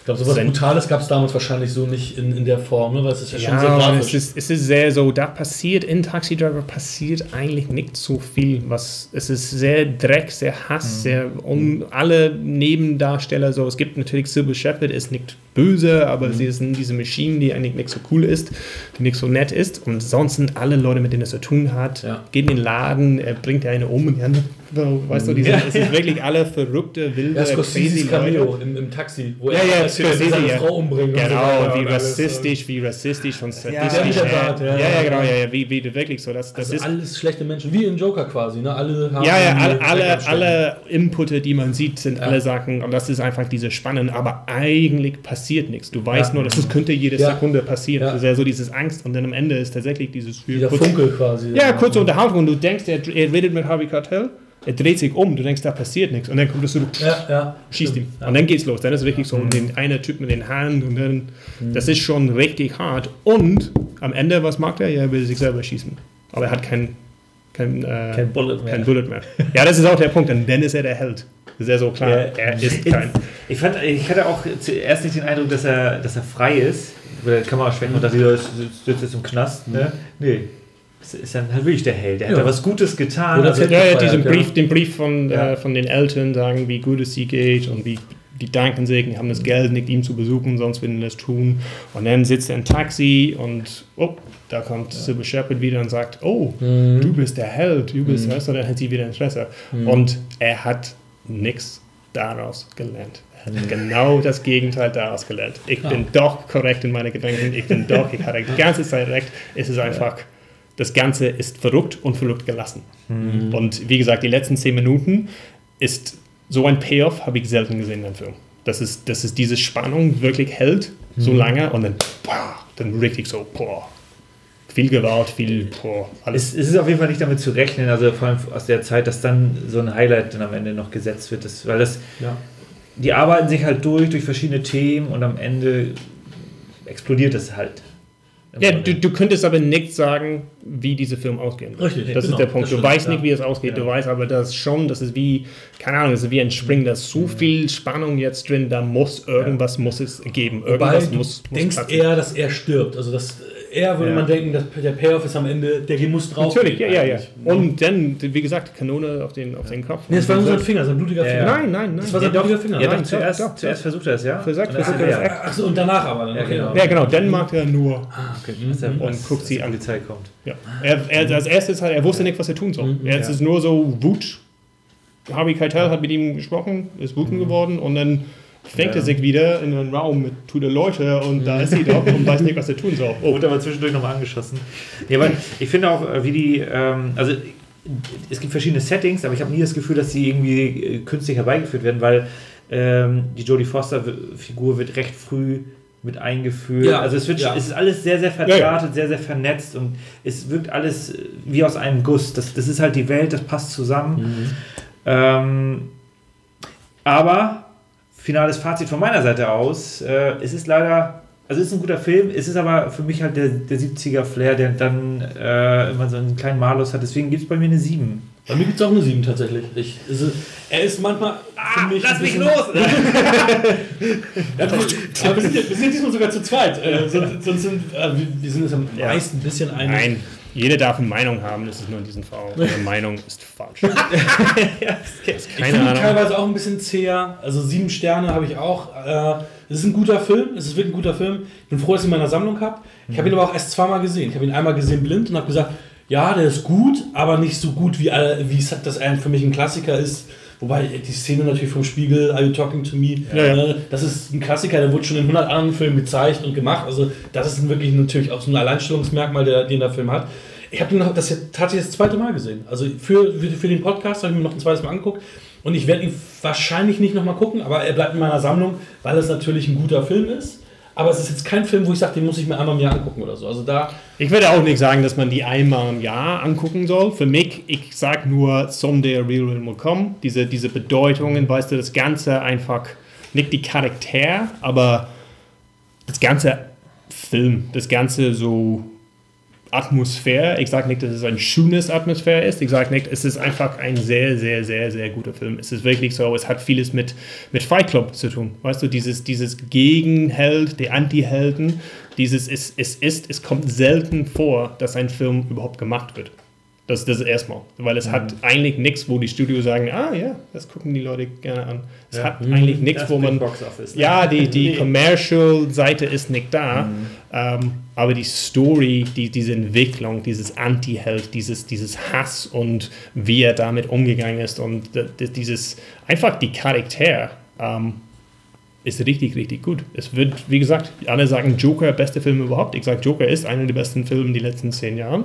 Ich glaube, sowas Sein- Brutales gab es damals wahrscheinlich so nicht in, in der Form, ne? weil es ist ja, schon sehr Ja, grafisch. es ist, es ist sehr so, da passiert in Taxi Driver passiert eigentlich nicht so viel. Was, es ist sehr Dreck, sehr Hass, sehr um alle Nebendarsteller. So, es gibt natürlich Sybil Shepherd, ist nicht böse, aber sie ist diese Maschine, die eigentlich nicht so cool ist, die nicht so nett ist. Und sonst sind alle Leute, mit denen er zu tun hat, Ja. geht in den Laden, er bringt eine um und die anderen So, weißt du, die sind, es ist wirklich alle verrückte, wilde, Ja, crazy Cameo Leute. im, im Taxi, wo Ja, er ja, Scorsese, seine ja. Frau umbringen und so Genau, weiter wie und rassistisch, wie rassistisch von der statistisch. Bart, ja, ja, ja, ja, genau, ja, ja, wie, wie wirklich so. Das, das Also ist, alles schlechte Menschen, wie in Joker quasi, ne? Alle haben ja, ja, alle, alle, alle Inputte, die man sieht, sind Ja. alle Sachen, und das ist einfach diese Spannung, aber eigentlich passiert nichts. Du weißt Ja. nur, dass es könnte jede Ja. Sekunde passieren. Ja. Das ist ja so dieses Angst, und dann am Ende ist tatsächlich dieses Dieser kurz- Funkel quasi. Ja, kurze Unterhaltung, und du denkst, er, er redet mit Harvey Keitel, er dreht sich um, du denkst, da passiert nichts, und dann kommt so, du Ja, ja. schießt ihm. Stimmt, Ja. Und dann geht's los. Dann ist es wirklich so Mhm. den einer Typ mit den Haaren und dann, das ist schon richtig hart. Und am Ende, was macht er? Ja, er will sich selber schießen. Aber er hat kein, kein, äh, Kein Bullet mehr. kein Bullet mehr. Ja, das ist auch der Punkt. Und dann ist er der Held. Das ist ja so klar. Ja. Er ist kein. Ich, fand, ich hatte auch zuerst nicht den Eindruck, dass er, dass er frei ist. Kann man auch schwenken und dachte, der sitzt jetzt im Knast. Ne? Nee. Das ist dann halt wirklich der Held. Der hat Ja. da was Gutes getan. Oder Also, Ja, ja, gefeiert, diesen ja. Brief, den Brief von, Ja. äh, von den Eltern sagen, wie gut es sie geht und wie die danken sich, die haben das Geld nicht, ihm zu besuchen, sonst würden sie das tun. Und dann sitzt er im Taxi und oh, da kommt Sybil Shepherd wieder und sagt, oh, Mhm. du bist der Held, du bist, weißt du, dann hat sie wieder Interesse. Und er hat nichts daraus gelernt. Er hat genau das Gegenteil daraus gelernt. Ich bin doch korrekt in meinen Gedanken, ich bin doch, ich hatte die ganze Zeit recht. Es ist einfach, das Ganze ist verrückt und verrückt gelassen. Und wie gesagt, die letzten zehn Minuten ist so ein Payoff, habe ich selten gesehen in einem Film. Das ist, das ist diese Spannung wirklich hält so lange und dann, boah, dann richtig so, boah, viel Gewalt, viel, boah, alles. es, es ist auf jeden Fall nicht damit zu rechnen, also vor allem aus der Zeit, dass dann so ein Highlight dann am Ende noch gesetzt wird. Das, weil das, Ja. die arbeiten sich halt durch, durch verschiedene Themen und am Ende explodiert es halt. Ja, du, du könntest aber nicht sagen, wie dieser Film ausgehen wird. Richtig, Das genau, ist der Punkt. Du stimmt, weißt ja. nicht, wie es ausgeht. Du Ja. weißt aber das schon, das ist wie, keine Ahnung, das ist wie ein Spring, da ist so viel Spannung jetzt drin, da muss irgendwas muss es geben. Wobei Irgendwas du muss, muss denkst platzen. eher, dass er stirbt. Also das, eher würde Ja. man denken, dass der Payoff ist am Ende, der muss drauf. Natürlich, ja, ja, ja. Und dann, wie gesagt, Kanone auf den, auf den Kopf. Nee, das war nur sein Finger, sein blutiger Finger. ja. Nein, nein, nein. Das war sein blutiger Finger. ja, Nein, doch, zuerst, doch, zuerst versucht er es, ja. Versagt, Und dann versucht ist er es. ja. Achso, und danach aber dann. Ja, okay. genau. Ja, genau, dann macht er nur. Ah, okay. Er- Und guckt sie an. Die Polizei kommt. Ja. Er, er, als erstes hat er wusste nicht, was er tun soll. Mhm, er ja. ist nur so Wut. Harvey Keitel hat mit ihm gesprochen, ist wütend geworden und dann fängt Ja. er sich wieder in einen Raum mit tote Leute und da ist sie doch und weiß nicht, was er tun soll. Oh, Wurde aber zwischendurch nochmal angeschossen. Ja, aber ich finde auch, äh, wie die, ähm, also es gibt verschiedene Settings, aber ich habe nie das Gefühl, dass sie irgendwie äh, künstlich herbeigeführt werden, weil ähm, die Jodie Foster-Figur wird recht früh mit eingeführt. Ja, also es, wird, ja. es ist alles sehr, sehr Ja, ja. verdrahtet, sehr, sehr vernetzt und es wirkt alles äh, wie aus einem Guss. Das, das ist halt die Welt, das passt zusammen. Ähm, aber finales Fazit von meiner Seite aus, äh, es ist leider, also es ist ein guter Film, es ist aber für mich halt der, der 70er-Flair, der dann äh, immer so einen kleinen Malus hat. Deswegen gibt es bei mir eine 7. Bei mir gibt es auch eine 7 tatsächlich. Ich, also, er ist manchmal für mich. ein bisschen- Ja, du, ja, wir, sind, wir sind diesmal sogar zu zweit. Äh, sonst, sonst sind, äh, wir, sind uns am Ja. meisten ein bisschen einig. Nein, jeder darf eine Meinung haben, das ist nur in diesem Fall. Eine Meinung ist falsch. Ich Keine finde teilweise auch ein bisschen zäher. Also sieben Sterne habe ich auch. Äh, es ist ein guter Film. Es ist wirklich ein guter Film. Ich bin froh, dass ich ihn in meiner Sammlung habe. Ich habe ihn aber auch erst zweimal gesehen. Ich habe ihn einmal gesehen blind und habe gesagt, ja, der ist gut, aber nicht so gut, wie, alle- wie es das für mich ein Klassiker ist. Wobei die Szene natürlich vom Spiegel, Are You Talking to Me, Ja, äh, das ist ein Klassiker, der wurde schon in 100 anderen Filmen gezeigt und gemacht. Also das ist wirklich natürlich auch so ein Alleinstellungsmerkmal, der, den der Film hat. Ich habe das tatsächlich das zweite Mal gesehen. Also für, für, für den Podcast habe ich mir noch ein zweites Mal angeguckt. Und ich werde ihn wahrscheinlich nicht nochmal gucken, aber er bleibt in meiner Sammlung, weil es natürlich ein guter Film ist. Aber es ist jetzt kein Film, wo ich sage, den muss ich mir einmal im Jahr angucken oder so. Also da, Ich würde auch nicht sagen, dass man die einmal im Jahr angucken soll. Für mich, ich sage nur, someday a real will come. Diese, diese Bedeutungen, weißt du, das Ganze einfach, nicht die Charakter, aber das ganze Film, das ganze so Atmosphäre. Ich sage nicht, dass es ein schönes Atmosphäre ist. Ich sage nicht, es ist einfach ein sehr, sehr, sehr, sehr guter Film. Es ist wirklich so, es hat vieles mit, mit Fight Club zu tun. Weißt du, dieses, dieses Gegenheld, die Anti-Helden, dieses, es, es ist, es kommt selten vor, dass ein Film überhaupt gemacht wird. Das, das ist erstmal. Weil es hat eigentlich nichts, wo die Studios sagen, ah ja, das gucken die Leute gerne an. Es Ja. hat eigentlich nichts, Das wo man. Box Office, ne? Ja, die, die Nee. Commercial-Seite ist nicht da, ähm, aber die Story, die, diese Entwicklung, dieses Anti-Held, dieses, dieses Hass und wie er damit umgegangen ist und dieses, einfach die Charakter ähm, ist richtig, richtig gut. Es wird, wie gesagt, alle sagen Joker, beste Film überhaupt. Ich sage, Joker ist einer der besten Filme die letzten zehn Jahren.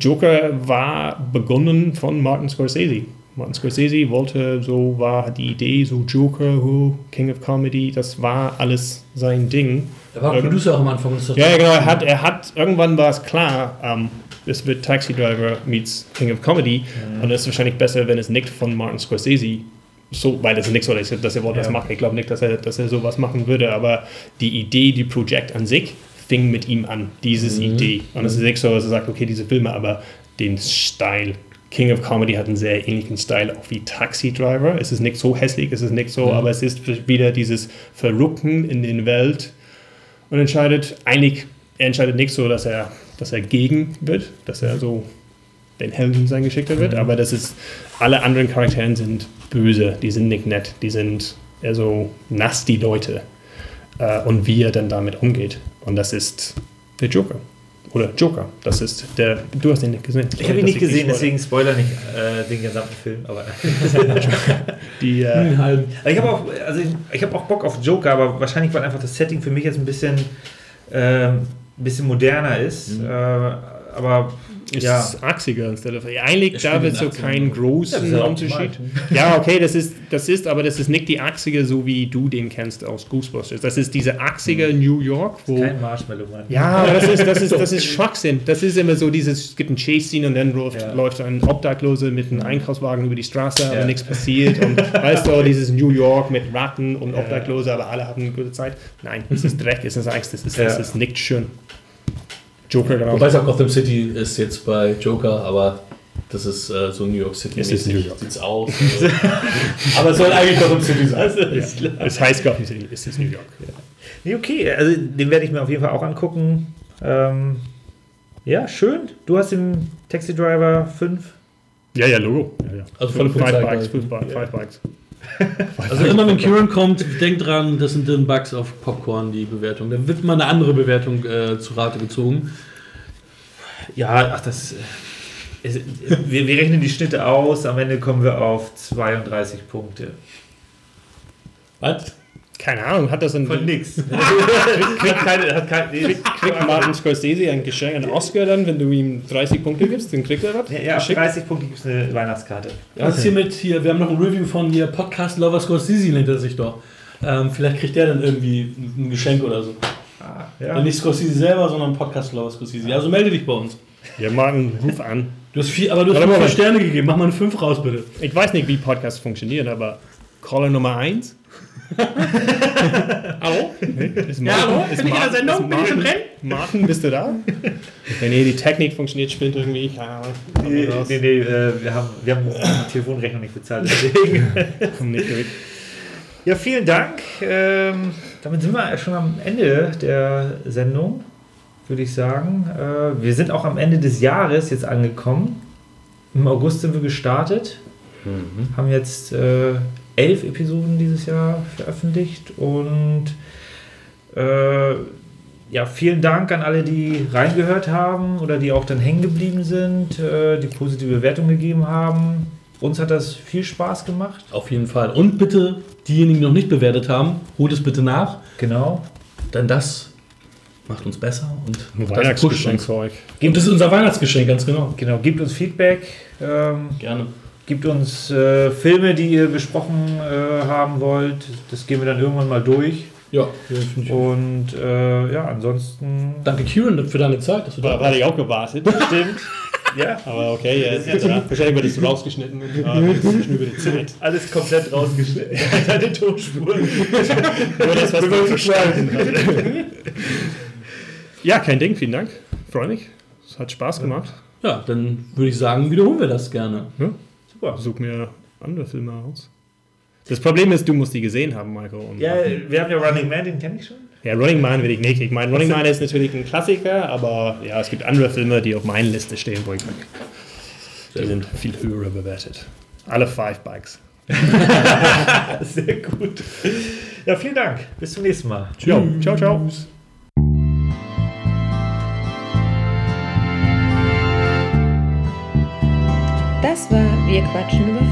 Joker war begonnen von Martin Scorsese. Martin Scorsese wollte, so war die Idee, so Joker, who, King of Comedy, das war alles sein Ding. Er war Irgend- Producer auch am Anfang. Ja, ja, genau, er hat, er hat, irgendwann war es klar, ähm, es wird Taxi Driver meets King of Comedy und es ist wahrscheinlich besser, wenn es nicht von Martin Scorsese so, weil das ist nichts so, dass er- dass er das Ja. machen. Ich glaube nicht, dass er, dass er sowas machen würde, aber die Idee, die Projekt an sich fing mit ihm an, dieses Idee. Und es ist nicht so, dass er sagt, okay, diese Filme, aber den Style. King of Comedy hat einen sehr ähnlichen Style auch wie Taxi Driver. Es ist nicht so hässlich, es ist nicht so, aber es ist wieder dieses Verrückten in den Welt und entscheidet eigentlich, er entscheidet nicht so, dass er, dass er gegen wird, dass er so den Helden sein Geschickter wird, aber das ist, alle anderen Charakteren sind böse, die sind nicht nett, die sind eher so nasty Leute äh, und wie er dann damit umgeht. Und das ist der Joker. Oder Joker, das ist der, du hast ihn nicht gesehen. Ich habe ihn nicht Das ist gesehen, deswegen spoiler nicht äh, den gesamten Film. Aber Die, äh, ich habe auch, also ich, ich habe auch Bock auf Joker, aber wahrscheinlich, weil einfach das Setting für mich jetzt ein bisschen, ähm, ein bisschen moderner ist. Äh, aber ist ja, achsiger anstelle von. Ja, eigentlich Es da wird so den 80ern. kein Ja, großen auch Unterschied. Ja, okay, das ist, das ist, aber das ist nicht die achsige, so wie du den kennst aus Ghostbusters. Das ist diese achsige New York, wo. kein Marshmallow Mann. Ja, aber das ist, das ist, das ist Schwachsinn. Das ist immer so dieses, es gibt ein Chase-Scene und dann läuft, Ja. läuft ein Obdachlose mit einem Einkaufswagen über die Straße, aber Ja. nichts passiert. Und weißt du, dieses New York mit Ratten und Ja. Obdachlose, aber alle hatten eine gute Zeit. Nein, es ist Dreck, es ist Angst, es ist, Ja. es ist nicht schön. Joker, genau. Wobei es auch Gotham City ist jetzt bei Joker, aber das ist äh, so New York City. Es ist New York. Sieht's aus. Also. aber es soll eigentlich Gotham City sein. ja. Es heißt Gotham City, es ist New York. Nee, okay, also den werde ich mir auf jeden Fall auch angucken. Ähm, ja, schön. Du hast den Taxi Driver 5. Ja, ja, Logo. Ja, ja. Also volle Five Punktzahl Bikes, quasi. five, Bi- five Bikes. Also immer wenn Kieran kommt, denkt dran, das sind dann Bugs auf Popcorn, die Bewertung. Dann wird mal eine andere Bewertung äh, zu Rate gezogen. Ja, ach, das. äh, ist- wir, wir rechnen die Schnitte aus. Am Ende kommen wir auf 32 Punkte. Was? Keine Ahnung, hat das ein. Von nix. hat keine, hat keine, nee, Kriegt Martin Scorsese ein Geschenk, einen Oscar dann, wenn du ihm 30 Punkte gibst? Dann kriegt er was? Ja, ja, auf Geschickt? 30 Punkte gibt es eine Weihnachtskarte. Was ist hier mit hier? Wir haben noch ein Review von hier Podcast Lover Scorsese nennt er sich doch. Ähm, vielleicht kriegt der dann irgendwie ein Geschenk oder so. Ah, Ja. ja. Nicht Scorsese selber, sondern Podcast Lover Scorsese. Also melde dich bei uns. Ja, Martin, ruf an. Du hast vier, aber du hast nur vier Sterne gegeben. Mach mal eine 5 raus, bitte. Ich weiß nicht, wie Podcasts funktionieren, aber Caller Nummer 1. Hallo? Ist Ja, hallo? Bin ich in der Sendung? Bin ich im Martin- Rennen? Martin, bist du da? Wenn nee, die Technik funktioniert, spinnt irgendwie. Keine Ahnung. Nee, nee, nee, äh, wir haben, wir haben die Telefonrechnung nicht bezahlt. Deswegen. Komm nicht durch. Ja, vielen Dank. Ähm, damit sind wir schon am Ende der Sendung, würde ich sagen. Äh, wir sind auch am Ende des Jahres jetzt angekommen. Im August sind wir gestartet, haben jetzt äh, elf Episoden dieses Jahr veröffentlicht und äh, ja, vielen Dank an alle, die reingehört haben oder die auch dann hängen geblieben sind, äh, die positive Bewertung gegeben haben. Uns hat das viel Spaß gemacht. Auf jeden Fall. Und bitte, diejenigen, die noch nicht bewertet haben, holt es bitte nach. Genau. Denn das macht uns besser und Ein Weihnachtsgeschenk uns. für euch. Das ist unser Weihnachtsgeschenk, ganz genau. Genau, gebt uns Feedback, ähm, Gerne. Gebt uns äh, Filme, die ihr besprochen äh, haben wollt. Das gehen wir dann irgendwann mal durch. Ja, finde ich. Und äh, ja, ansonsten. Danke, Kieran, für deine Zeit, dass du da Da hatte ich auch gewartet. Stimmt. ja, Aber okay, ja, jetzt, ja. wahrscheinlich wird es rausgeschnitten. Und, ah, ist über die Zeit. alles komplett rausgeschnitten. Deine Tonspuren. Nur das, was man verstanden. Ja, kein Ding, vielen Dank. Freue mich. Es hat Spaß gemacht. Ja, dann würde ich sagen, wiederholen wir das gerne. Ja. Super. Such mir andere Filme aus. Das Problem ist, du musst die gesehen haben, Michael. Ja, wir haben ja Running Man, den kenne ich schon. ja, Running Man will ich nicht. Ich meine, Running Man ist natürlich ein Klassiker, aber ja, es gibt andere Filme, die auf meiner Liste stehen, wo ich sage, Die sind viel höher bewertet. Alle Five Bikes. Sehr gut. Ja, vielen Dank. Bis zum nächsten Mal. Jo, ciao, ciao. Das war Wir quatschen über.